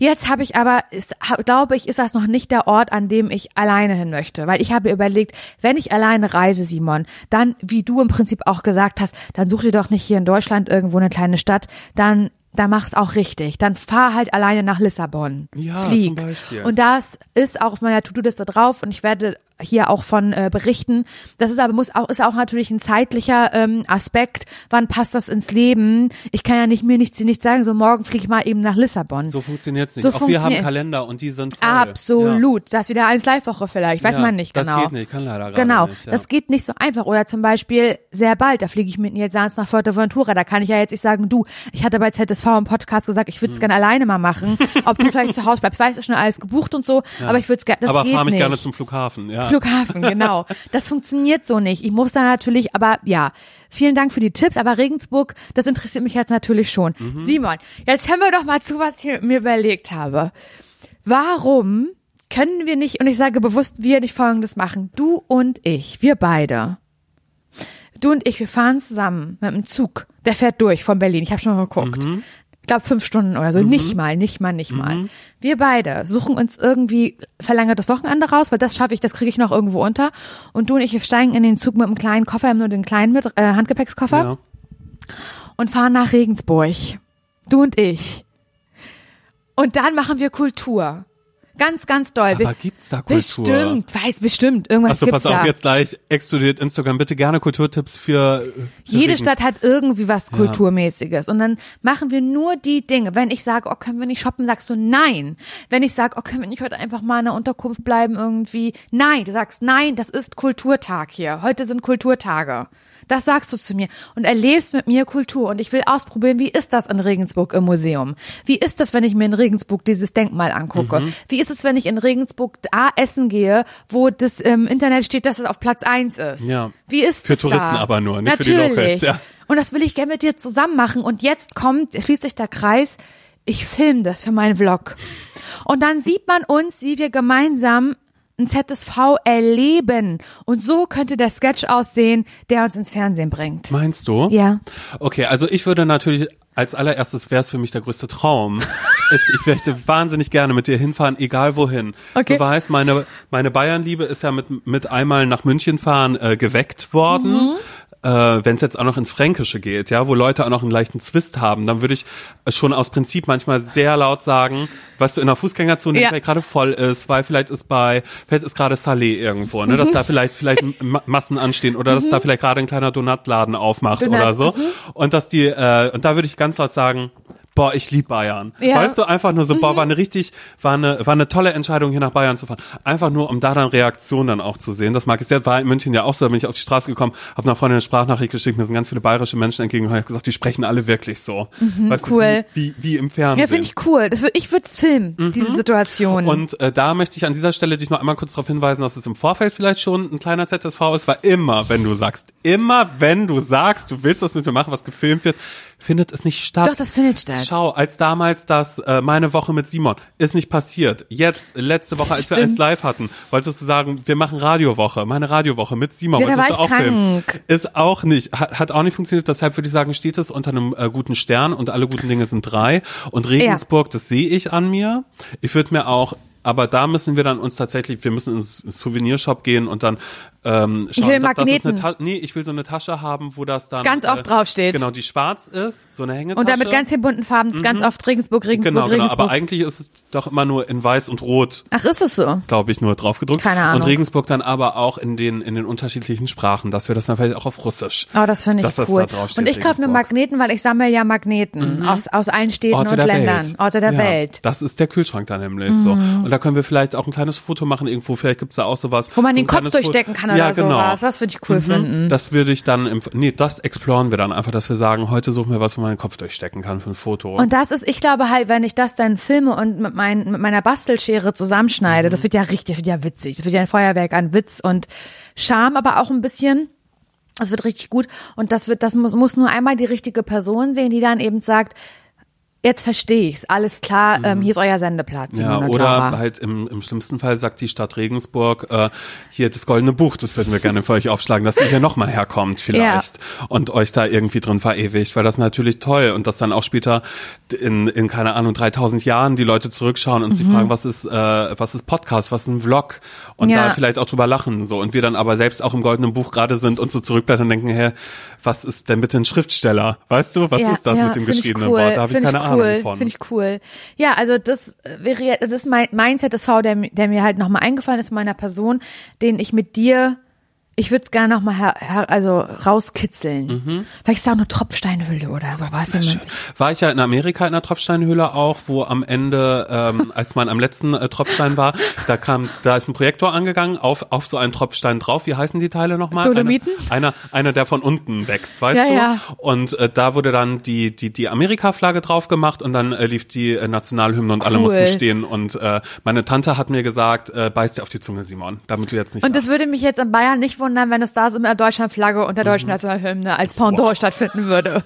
Jetzt habe ich aber, ist, glaube ich, ist das noch nicht der Ort, an dem ich alleine hin möchte. Weil ich habe überlegt, wenn ich alleine reise, Simon, dann, wie du im Prinzip auch gesagt hast, dann such dir doch nicht hier in Deutschland irgendwo eine kleine Stadt, dann, da mach's auch richtig. Dann fahr halt alleine nach Lissabon. Ja, Flieg. zum Beispiel. Und das ist auch auf meiner To-Do-Liste drauf und ich werde hier auch von äh, berichten. Das ist aber muss auch ist auch natürlich ein zeitlicher ähm, Aspekt. Wann passt das ins Leben? Ich kann ja nicht mir nichts nicht sagen. So morgen fliege ich mal eben nach Lissabon. So funktioniert's nicht. So auch wir haben Kalender und die sind voll. Absolut. Das ist wieder eins Live-Woche vielleicht. Weiß Ja, man nicht das genau. geht nicht, kann leider Genau. nicht, ja. Das geht nicht so einfach. Oder zum Beispiel sehr bald, da fliege ich mit Nils Sanz nach Fuerteventura. Da kann ich ja jetzt nicht sagen, du, ich hatte bei ZSV im Podcast gesagt, ich würde es Hm. gerne alleine mal machen. Ob du vielleicht zu Hause bleibst. Weiß, ist schon alles gebucht und so. Aber ich würde es gerne, das Aber fahr mich nicht. gerne zum Flughafen. Ja. Flughafen, genau. Das funktioniert so nicht. Ich muss da natürlich, aber ja, vielen Dank für die Tipps, aber Regensburg, das interessiert mich jetzt natürlich schon. Mhm. Simon, jetzt hören wir doch mal zu, was ich mir überlegt habe. Warum können wir nicht, und ich sage bewusst, wir nicht Folgendes machen, du und ich, wir beide. Du und ich, wir fahren zusammen mit dem Zug. Der fährt durch von Berlin. Ich habe schon mal geguckt. Ich glaube fünf Stunden oder so. Nicht mal, nicht mal, nicht mal. Wir beide suchen uns irgendwie verlängertes Wochenende raus, weil das schaffe ich, das kriege ich noch irgendwo unter. Und du und ich, steigen in den Zug mit einem kleinen Koffer, haben nur den kleinen mit, äh, Handgepäckskoffer Ja. und fahren nach Regensburg. Du und ich. Und dann machen wir Kultur. Ganz, ganz doll. Aber gibt's da Kultur? Bestimmt, weiß bestimmt. Irgendwas Achso, gibt's pass auf, da. jetzt gleich explodiert Instagram. Bitte gerne Kulturtipps für, für Jede Regen- Stadt hat irgendwie was Kulturmäßiges. Und dann machen wir nur die Dinge. Wenn ich sage, oh, können wir nicht shoppen, sagst du nein. Wenn ich sage, oh, können wir nicht heute einfach mal in der Unterkunft bleiben irgendwie? Nein. Du sagst, nein, das ist Kulturtag hier. Heute sind Kulturtage. Das sagst du zu mir und erlebst mit mir Kultur. Und ich will ausprobieren, wie ist das in Regensburg im Museum? Wie ist das, wenn ich mir in Regensburg dieses Denkmal angucke? Mhm. Wie ist es, wenn ich in Regensburg da essen gehe, wo das im Internet steht, dass es auf Platz eins ist? Ja. Wie ist Für Touristen da? aber nur, nicht für die Natürlich. Locals, ja. Und das will ich gerne mit dir zusammen machen. Und jetzt kommt, schließt sich der Kreis, ich filme das für meinen Vlog. Und dann sieht man uns, wie wir gemeinsam ein ZSV erleben. Und so könnte der Sketch aussehen, der uns ins Fernsehen bringt. Meinst du? Ja. Okay, also ich würde natürlich, als allererstes wäre es für mich der größte Traum, ich, möchte wahnsinnig gerne mit dir hinfahren, egal wohin. Okay. Du weißt, meine, meine Bayernliebe ist ja mit, mit einmal nach München fahren äh, geweckt worden. Mhm. Äh, Wenn es jetzt auch noch ins Fränkische geht, ja, wo Leute auch noch einen leichten Zwist haben, dann würde ich schon aus Prinzip manchmal sehr laut sagen, was du in der Fußgängerzone Ja. vielleicht gerade voll ist, weil vielleicht ist bei, vielleicht ist gerade Salé irgendwo, ne, Mhm. dass da vielleicht vielleicht Ma- Massen anstehen oder dass da vielleicht gerade ein kleiner Donutladen aufmacht Donut, oder so. mhm. Und dass die, äh, und da würde ich ganz laut sagen, boah, ich lieb Bayern. Ja. Mhm. Weißt du, einfach nur so, boah, war eine richtig, war eine, war eine tolle Entscheidung, hier nach Bayern zu fahren. Einfach nur, um da dann Reaktionen dann auch zu sehen. Das mag ich sehr. War in München ja auch so, da bin ich auf die Straße gekommen, habe einer Freundin eine Sprachnachricht geschickt, mir sind ganz viele bayerische Menschen entgegen und habe gesagt, die sprechen alle wirklich so. weißt Mhm, cool. Du, wie, wie, wie im Fernsehen. Ja, finde ich cool. Das würd, ich würde es filmen, diese Situation. Und äh, da möchte ich an dieser Stelle dich noch einmal kurz darauf hinweisen, dass es im Vorfeld vielleicht schon ein kleiner ZSV ist, weil immer, wenn du sagst, immer wenn du sagst, du willst was mit mir machen, was gefilmt wird, findet es nicht statt. Doch, das findet statt. Schau, als damals das äh, meine Woche mit Simon ist nicht passiert. Jetzt letzte Woche, als wir Stimmt. eins live hatten, wolltest du sagen, wir machen Radiowoche, meine Radiowoche mit Simon. Ja, da wolltest war du ich auch filmen. krank. Ist auch nicht, hat, hat auch nicht funktioniert. Deshalb würde ich sagen, steht es unter einem äh, guten Stern und alle guten Dinge sind drei. Und Regensburg, das sehe ich an mir. Ich würde mir auch aber da müssen wir dann uns tatsächlich, wir müssen ins Souvenirshop gehen und dann ähm, schauen, will dass- dass Magneten. Ta nee, ich will so eine Tasche haben, wo das dann Ganz oft draufsteht. Genau, die schwarz ist, so eine Hängetasche. Und da mit ganz vielen bunten Farben, ist ganz oft Regensburg, Regensburg, Genau, genau. Regensburg. Aber eigentlich ist es doch immer nur in weiß und rot, Ach, ist es so? glaube ich, nur drauf gedruckt. Keine Ahnung. Und Regensburg dann aber auch in den, in den unterschiedlichen Sprachen, dass wir das dann vielleicht auch auf Russisch. Oh, das finde ich Dass das cool. da Und ich kaufe mir. Magneten, weil ich sammle ja Magneten aus, aus allen Städten Orte und der Ländern. Welt. Orte der ja, Welt. Mhm. Das ist der Kühlschrank da nämlich so. Und da können wir vielleicht auch ein kleines Foto machen irgendwo. Vielleicht gibt's da auch sowas. Wo man so den Kopf durchstecken kann oder ja, genau. sowas. Das würde ich cool finden. Das würde ich dann, im, nee, das exploren wir dann einfach, dass wir sagen, heute suchen wir was, wo man den Kopf durchstecken kann für ein Foto. Und das ist, ich glaube halt, wenn ich das dann filme und mit, mein, mit meiner Bastelschere zusammenschneide, Mhm. das wird ja richtig, das wird ja witzig. Das wird ja ein Feuerwerk an Witz und Charme, aber auch ein bisschen. Das wird richtig gut. Und das wird, das muss, muss nur einmal die richtige Person sehen, die dann eben sagt, jetzt verstehe ich's, alles klar, ähm, hier ist euer Sendeplatz. Mhm. ja, oder halt im, im schlimmsten Fall sagt die Stadt Regensburg, äh, hier das goldene Buch, das würden wir gerne für euch aufschlagen, dass ihr hier nochmal herkommt vielleicht und euch da irgendwie drin verewigt, weil das ist natürlich toll und dass dann auch später in, in keine Ahnung, 3000 Jahren die Leute zurückschauen und sie fragen, was ist, äh, was ist Podcast, was ist ein Vlog und Ja. da vielleicht auch drüber lachen so und wir dann aber selbst auch im goldenen Buch gerade sind und so zurückblättern und denken, hä, was ist denn bitte ein Schriftsteller? Weißt du, was Ja, ist das ja, mit dem ich geschriebenen cool, Wort? Da habe ich keine cool, Ahnung von. Finde ich cool. Ja, also das wäre, das ist mein, mein ZSV, der, mi- der mir halt nochmal eingefallen ist, meiner Person, den ich mit dir, ich würde es gerne nochmal her, her, also rauskitzeln. Vielleicht ist da auch eine Tropfsteinhülle oder so, schön. nicht. War ich ja in Amerika in der Tropfsteinhöhle auch, wo am Ende, ähm, als man am letzten äh, Tropfstein war, da kam, da ist ein Projektor angegangen auf auf so einen Tropfstein drauf. Wie heißen die Teile nochmal? Dolomiten? Einer, einer, einer, der von unten wächst, weißt Ja, du? ja. Und äh, da wurde dann die die die Amerika-Flagge drauf gemacht und dann äh, lief die äh, Nationalhymne und alle mussten stehen. Und äh, meine Tante hat mir gesagt, äh, beiß dir auf die Zunge, Simon, damit du jetzt nicht. Und das würde mich jetzt in Bayern nicht wundern, wenn es da so mit der Deutschlandflagge und der deutschen Nationalhymne als Pendant stattfinden würde.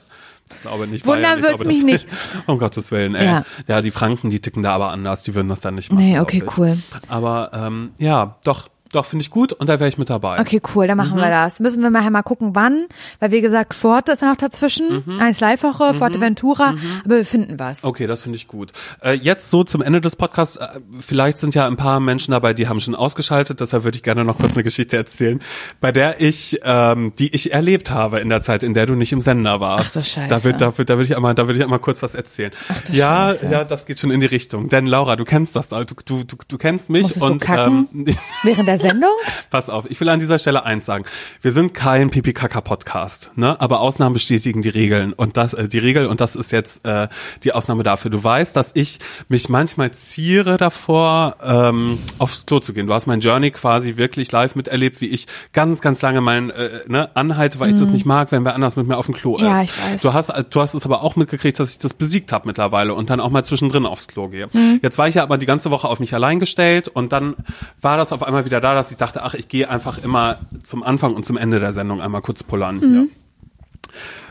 Ich glaube nicht. Wundern wird's glaube, mich das- Um Gottes Willen, ey. Ja. Ja. die Franken, die ticken da aber anders, die würden das dann nicht machen. Nee, okay, cool. Aber ähm, ja, doch, doch, finde ich gut und da wäre ich mit dabei. Okay, cool, dann Mhm. machen wir das. Müssen wir mal, mal gucken, wann, weil wie gesagt, Forte ist noch dazwischen, Mhm. eins Live-Woche, Forteventura, aber wir finden was. Okay, das finde ich gut. Äh, jetzt so zum Ende des Podcasts, äh, vielleicht sind ja ein paar Menschen dabei, die haben schon ausgeschaltet, deshalb würde ich gerne noch kurz eine Geschichte erzählen, bei der ich, ähm, die ich erlebt habe in der Zeit, in der du nicht im Sender warst. Ach du Scheiße. Da, wird, da, wird, da würde ich einmal, da würde ich einmal kurz was erzählen. du ja, Scheiße. ja, das geht schon in die Richtung. Denn Laura, du kennst das, du, du, du, du kennst mich Musstest du und kacken? ähm, Während der Sendung? Pass auf, ich will an dieser Stelle eins sagen. Wir sind kein Pipi-Kaka-Podcast, ne? aber Ausnahmen bestätigen die Regeln und das, äh, die Regel und das ist jetzt äh, die Ausnahme dafür. Du weißt, dass ich mich manchmal ziere davor, ähm, aufs Klo zu gehen. Du hast mein Journey quasi wirklich live miterlebt, wie ich ganz, ganz lange mein äh, ne, anhalte, weil ich das nicht mag, wenn wer anders mit mir auf dem Klo ist. Mhm. Ja, ich weiß. Du hast, du hast es aber auch mitgekriegt, dass ich das besiegt habe mittlerweile und dann auch mal zwischendrin aufs Klo gehe. Mhm. Jetzt war ich ja aber die ganze Woche auf mich allein gestellt und dann war das auf einmal wieder da, dass ich dachte, ach, ich gehe einfach immer zum Anfang und zum Ende der Sendung einmal kurz pullern. Hier.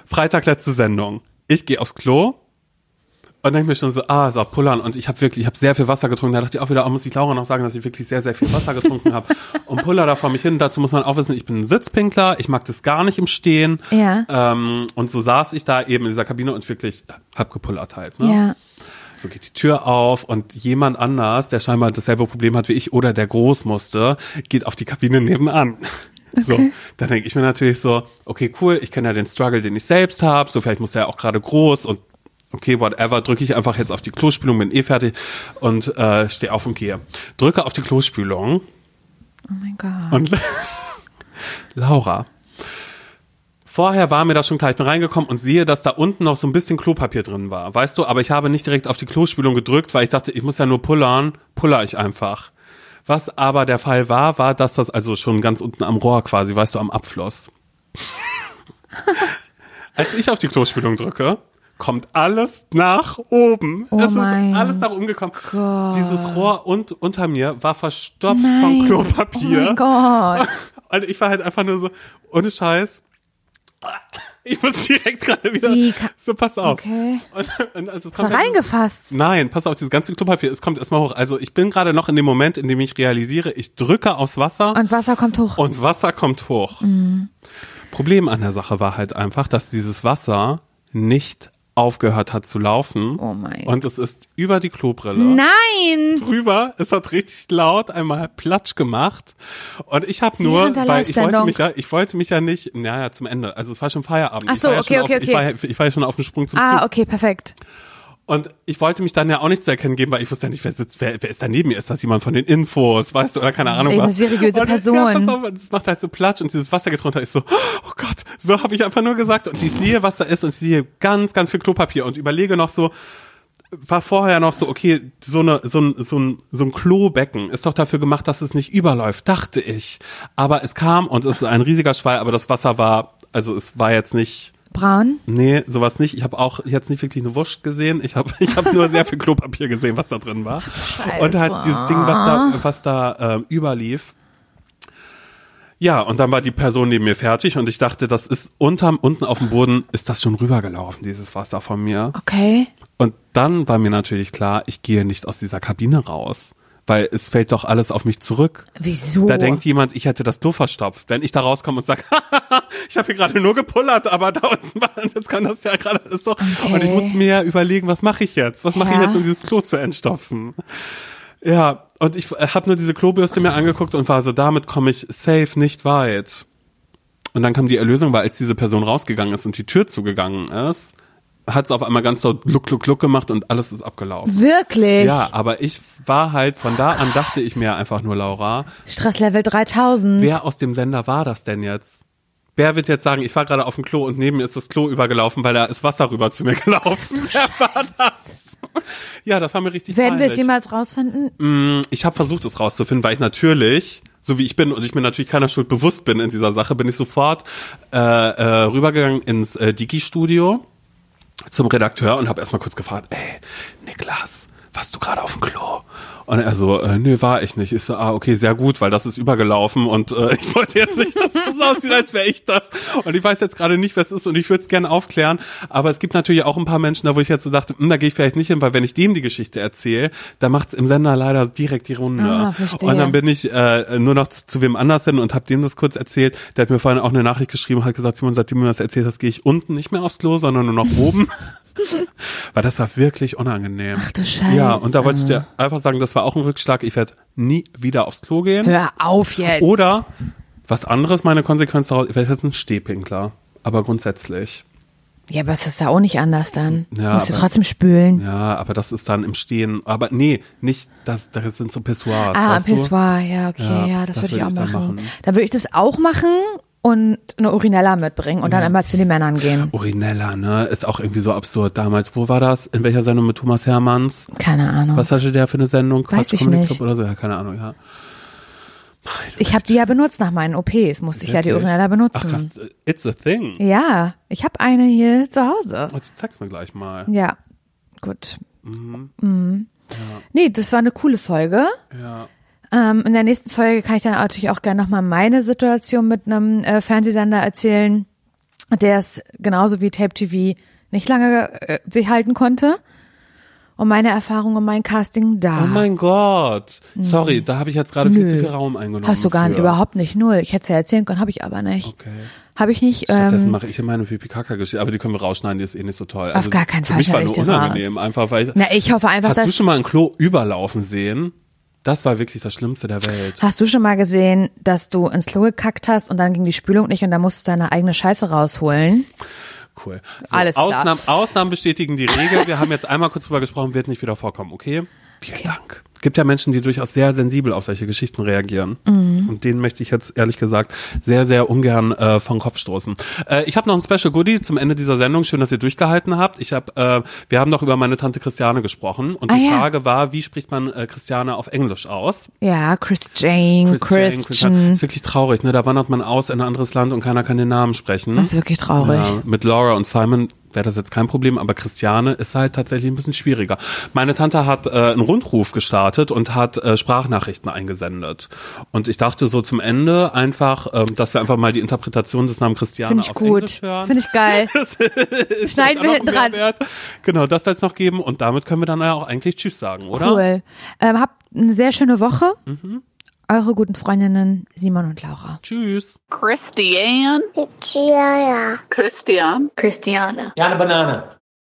Freitag letzte Sendung. Ich gehe aufs Klo und denke mir schon so, ah, so pullern. Und ich habe wirklich, ich habe sehr viel Wasser getrunken. Da dachte ich auch wieder, oh, muss ich Laura noch sagen, dass ich wirklich sehr, sehr viel Wasser getrunken habe. Und puller da vor mich hin. Dazu muss man auch wissen, ich bin ein Sitzpinkler. Ich mag das gar nicht im Stehen. Ja. Ähm, und so saß ich da eben in dieser Kabine und wirklich hab gepullert halt. Ne? Ja. So geht die Tür auf und jemand anders, der scheinbar dasselbe Problem hat wie ich oder der groß musste, geht auf die Kabine nebenan. So, dann denke ich mir natürlich so, okay, cool, ich kenne ja den Struggle, den ich selbst habe, so vielleicht muss er auch gerade groß und okay, whatever, drücke ich einfach jetzt auf die Klospülung, bin eh fertig und äh, stehe auf und gehe. Drücke auf die Klospülung Oh mein Gott. und Laura. Vorher war mir das schon klar, ich bin reingekommen und sehe, dass da unten noch so ein bisschen Klopapier drin war, weißt du, aber ich habe nicht direkt auf die Klospülung gedrückt, weil ich dachte, ich muss ja nur pullern, puller ich einfach. Was aber der Fall war, war, dass das also schon ganz unten am Rohr quasi, weißt du, am Abfluss. Als ich auf die Klospülung drücke, kommt alles nach oben. Oh es ist alles nach oben gekommen. Gott. Dieses Rohr und unter mir war verstopft Nein. von Klopapier. Oh mein Gott. Und ich war halt einfach nur so, ohne Scheiß. Ich muss direkt gerade wieder. Wie so, pass auf. Okay. Und, und also es kommt halt reingefasst. Nein, pass auf, dieses ganze Klopapier, es kommt erstmal hoch. Also ich bin gerade noch in dem Moment, in dem ich realisiere, ich drücke aufs Wasser Und Wasser kommt hoch. und Wasser kommt hoch. Problem an der Sache war halt einfach, dass dieses Wasser nicht aufgehört hat zu laufen. Oh mein. Und es ist über die Klobrille Nein! drüber. Es hat richtig laut einmal Platsch gemacht. Und ich habe nur, weil ich wollte mich ja, ich wollte mich ja nicht, naja, zum Ende. Also es war schon Feierabend. Ach Ich so, war ja okay, schon okay, auf, Ich okay. war, ja- ich war ja schon auf dem Sprung zum Zug. Ah, okay, perfekt. Und ich wollte mich dann ja auch nicht zu erkennen geben, weil ich wusste ja nicht, wer sitzt, wer, wer ist da neben mir? Ist das jemand von den Infos, weißt du, oder keine Ahnung Eine was? seriöse und, Person. Ja, auf, es macht halt so Platsch und dieses Wasser geht runter. Ich so, oh Gott, so habe ich einfach nur gesagt. Und ich sehe, was da ist und ich sehe ganz, ganz viel Klopapier und überlege noch so, war vorher noch so, okay, so, eine, so, ein, so, ein, so ein Klobecken ist doch dafür gemacht, dass es nicht überläuft, dachte ich. Aber es kam und es ist ein riesiger Schwall, aber das Wasser war, also es war jetzt nicht, Braun? Nee, sowas nicht. Ich habe auch jetzt nicht wirklich eine Wurst gesehen. Ich habe ich hab nur sehr viel Klopapier gesehen, was da drin war. Und halt dieses Ding, was da, was da ähm, überlief. Ja, und dann war die Person neben mir fertig und ich dachte, das ist unterm, unten auf dem Boden, ist das schon rübergelaufen, dieses Wasser von mir. Okay. Und dann war mir natürlich klar, ich gehe nicht aus dieser Kabine raus. Weil es fällt doch alles auf mich zurück. Wieso? Da denkt jemand, ich hätte das Klo verstopft. Wenn ich da rauskomme und sage, ich habe hier gerade nur gepullert, aber da unten war, jetzt kann das ja gerade ist so. Okay. Und ich musste mir ja überlegen, was mache ich jetzt? Was mache ich Ja. jetzt, um dieses Klo zu entstopfen? Ja, und ich habe nur diese Klobürste mir angeguckt und war so, damit komme ich safe nicht weit. Und dann kam die Erlösung, weil als diese Person rausgegangen ist und die Tür zugegangen ist, hat es auf einmal ganz laut Luck, Luck, Luck gemacht und alles ist abgelaufen. Wirklich? Ja, aber ich war halt, von da an dachte ich mir einfach nur, Laura, Stresslevel 3000. wer aus dem Sender war das denn jetzt? Wer wird jetzt sagen, ich war gerade auf dem Klo und neben mir ist das Klo übergelaufen, weil da ist Wasser rüber zu mir gelaufen. Wer war das? Ja, das war mir richtig Werden wir es peinlich. jemals rausfinden? Mm, Ich habe versucht, es rauszufinden, weil ich natürlich, so wie ich bin und ich mir natürlich keiner Schuld bewusst bin in dieser Sache, bin ich sofort äh, äh, rübergegangen ins äh, Digi-Studio zum Redakteur und habe erstmal kurz gefragt, ey, Niklas, warst du gerade auf dem Klo? Und er so, äh, nö, war ich nicht. Ich so, ah, okay, sehr gut, weil das ist übergelaufen und äh, ich wollte jetzt nicht, dass das aussieht, als wäre ich das. Und ich weiß jetzt gerade nicht, wer es ist und ich würde es gerne aufklären. Aber es gibt natürlich auch ein paar Menschen, da wo ich jetzt so dachte, hm, da gehe ich vielleicht nicht hin, weil wenn ich dem die Geschichte erzähle, da macht es im Sender leider direkt die Runde. Ah, und dann bin ich äh, nur noch zu, zu wem anders hin und habe dem das kurz erzählt. Der hat mir vorhin auch eine Nachricht geschrieben und hat gesagt, Simon, seitdem du mir das erzählt hast, gehe ich unten nicht mehr aufs Klo, sondern nur noch oben. Weil das war wirklich unangenehm. Ach du Scheiße. Ja, und da wollte ich dir einfach sagen, das war auch ein Rückschlag. Ich werde nie wieder aufs Klo gehen. Hör auf jetzt. Oder was anderes, meine Konsequenz daraus, ich werde jetzt ein Stehpinkler. Aber grundsätzlich. Ja, aber es ist ja auch nicht anders dann. Ja, Musst du aber- trotzdem spülen. Ja, aber das ist dann im Stehen. Aber nee, nicht, das, das sind so Pissoirs. ah, weißt du? Pissoir, ja, okay, Ja, ja, das, das würde ich auch machen. machen. Dann würde ich das auch machen und eine Urinella mitbringen und dann immer zu den Männern gehen. Urinella, ne? Ist auch irgendwie so absurd damals. Wo war das? In welcher Sendung mit Thomas Hermanns? Keine Ahnung. Was hatte der für eine Sendung? Weiß Quatsch ich Comedy nicht. Club oder so? Ja, keine Ahnung, ja. Ich habe die ja benutzt nach meinen OPs, musste ich ja die Wirklich? Urinella benutzen. Ach krass, it's a thing. Ja, ich habe eine hier zu Hause. Oh, die zeig's mir gleich mal. Ja, gut. Mhm. Nee, das war eine coole Folge. Ja. Ähm, in der nächsten Folge kann ich dann natürlich auch gerne nochmal meine Situation mit einem äh, Fernsehsender erzählen, der es genauso wie Tape TV nicht lange äh, sich halten konnte. und meine Erfahrung und mein Casting da. Oh mein Gott. Sorry, da habe ich jetzt gerade viel zu viel Raum eingenommen. Hast du gar nicht, für. überhaupt nicht, null. Ich hätte es ja erzählen können, habe ich aber nicht. Okay. Habe ich nicht. Stattdessen Ähm, mache ich hier meine Pipi-Kaka-Geschichte, aber die können wir rausschneiden, die ist eh nicht so toll. Auf gar keinen für Fall mich war nur raus. unangenehm, einfach weil ich, na, ich hoffe einfach, Hast dass. du schon mal ein Klo überlaufen sehen? Das war wirklich das Schlimmste der Welt. Hast du schon mal gesehen, dass du ins Klo gekackt hast und dann ging die Spülung nicht und dann musst du deine eigene Scheiße rausholen? Cool. So, Alles klar. Ausnahmen, Ausnahmen bestätigen die Regel. Wir haben jetzt einmal kurz drüber gesprochen, wird nicht wieder vorkommen, okay? Vielen Okay. Dank. Gibt ja Menschen, die durchaus sehr sensibel auf solche Geschichten reagieren. Mhm. Und denen möchte ich jetzt ehrlich gesagt sehr, sehr ungern äh, vom Kopf stoßen. Äh, ich habe noch ein Special Goodie zum Ende dieser Sendung. Schön, dass ihr durchgehalten habt. Ich habe, äh, wir haben noch über meine Tante Christiane gesprochen und Ah, die ja. Frage war, wie spricht man äh, Christiane auf Englisch aus? Ja, Chris Jane, Chris Jane, Christian. Ist wirklich traurig, ne? Da wandert man aus in ein anderes Land und keiner kann den Namen sprechen. Das ist wirklich traurig. Ja, mit Laura und Simon wäre das jetzt kein Problem, aber Christiane ist halt tatsächlich ein bisschen schwieriger. Meine Tante hat äh, einen Rundruf gestartet und hat äh, Sprachnachrichten eingesendet. Und ich dachte so zum Ende einfach, ähm, dass wir einfach mal die Interpretation des Namens Christiane Finde ich auf gut. Englisch hören. Finde ich geil. Schneiden wir hinten dran. Mehrwert. Genau, das soll es noch geben und damit können wir dann ja auch eigentlich Tschüss sagen, oder? Cool. Ähm, habt eine sehr schöne Woche. Mhm. Eure guten Freundinnen Simon und Laura. Tschüss. Christiane. Christiana. Christian. Christiana. Yana Banana.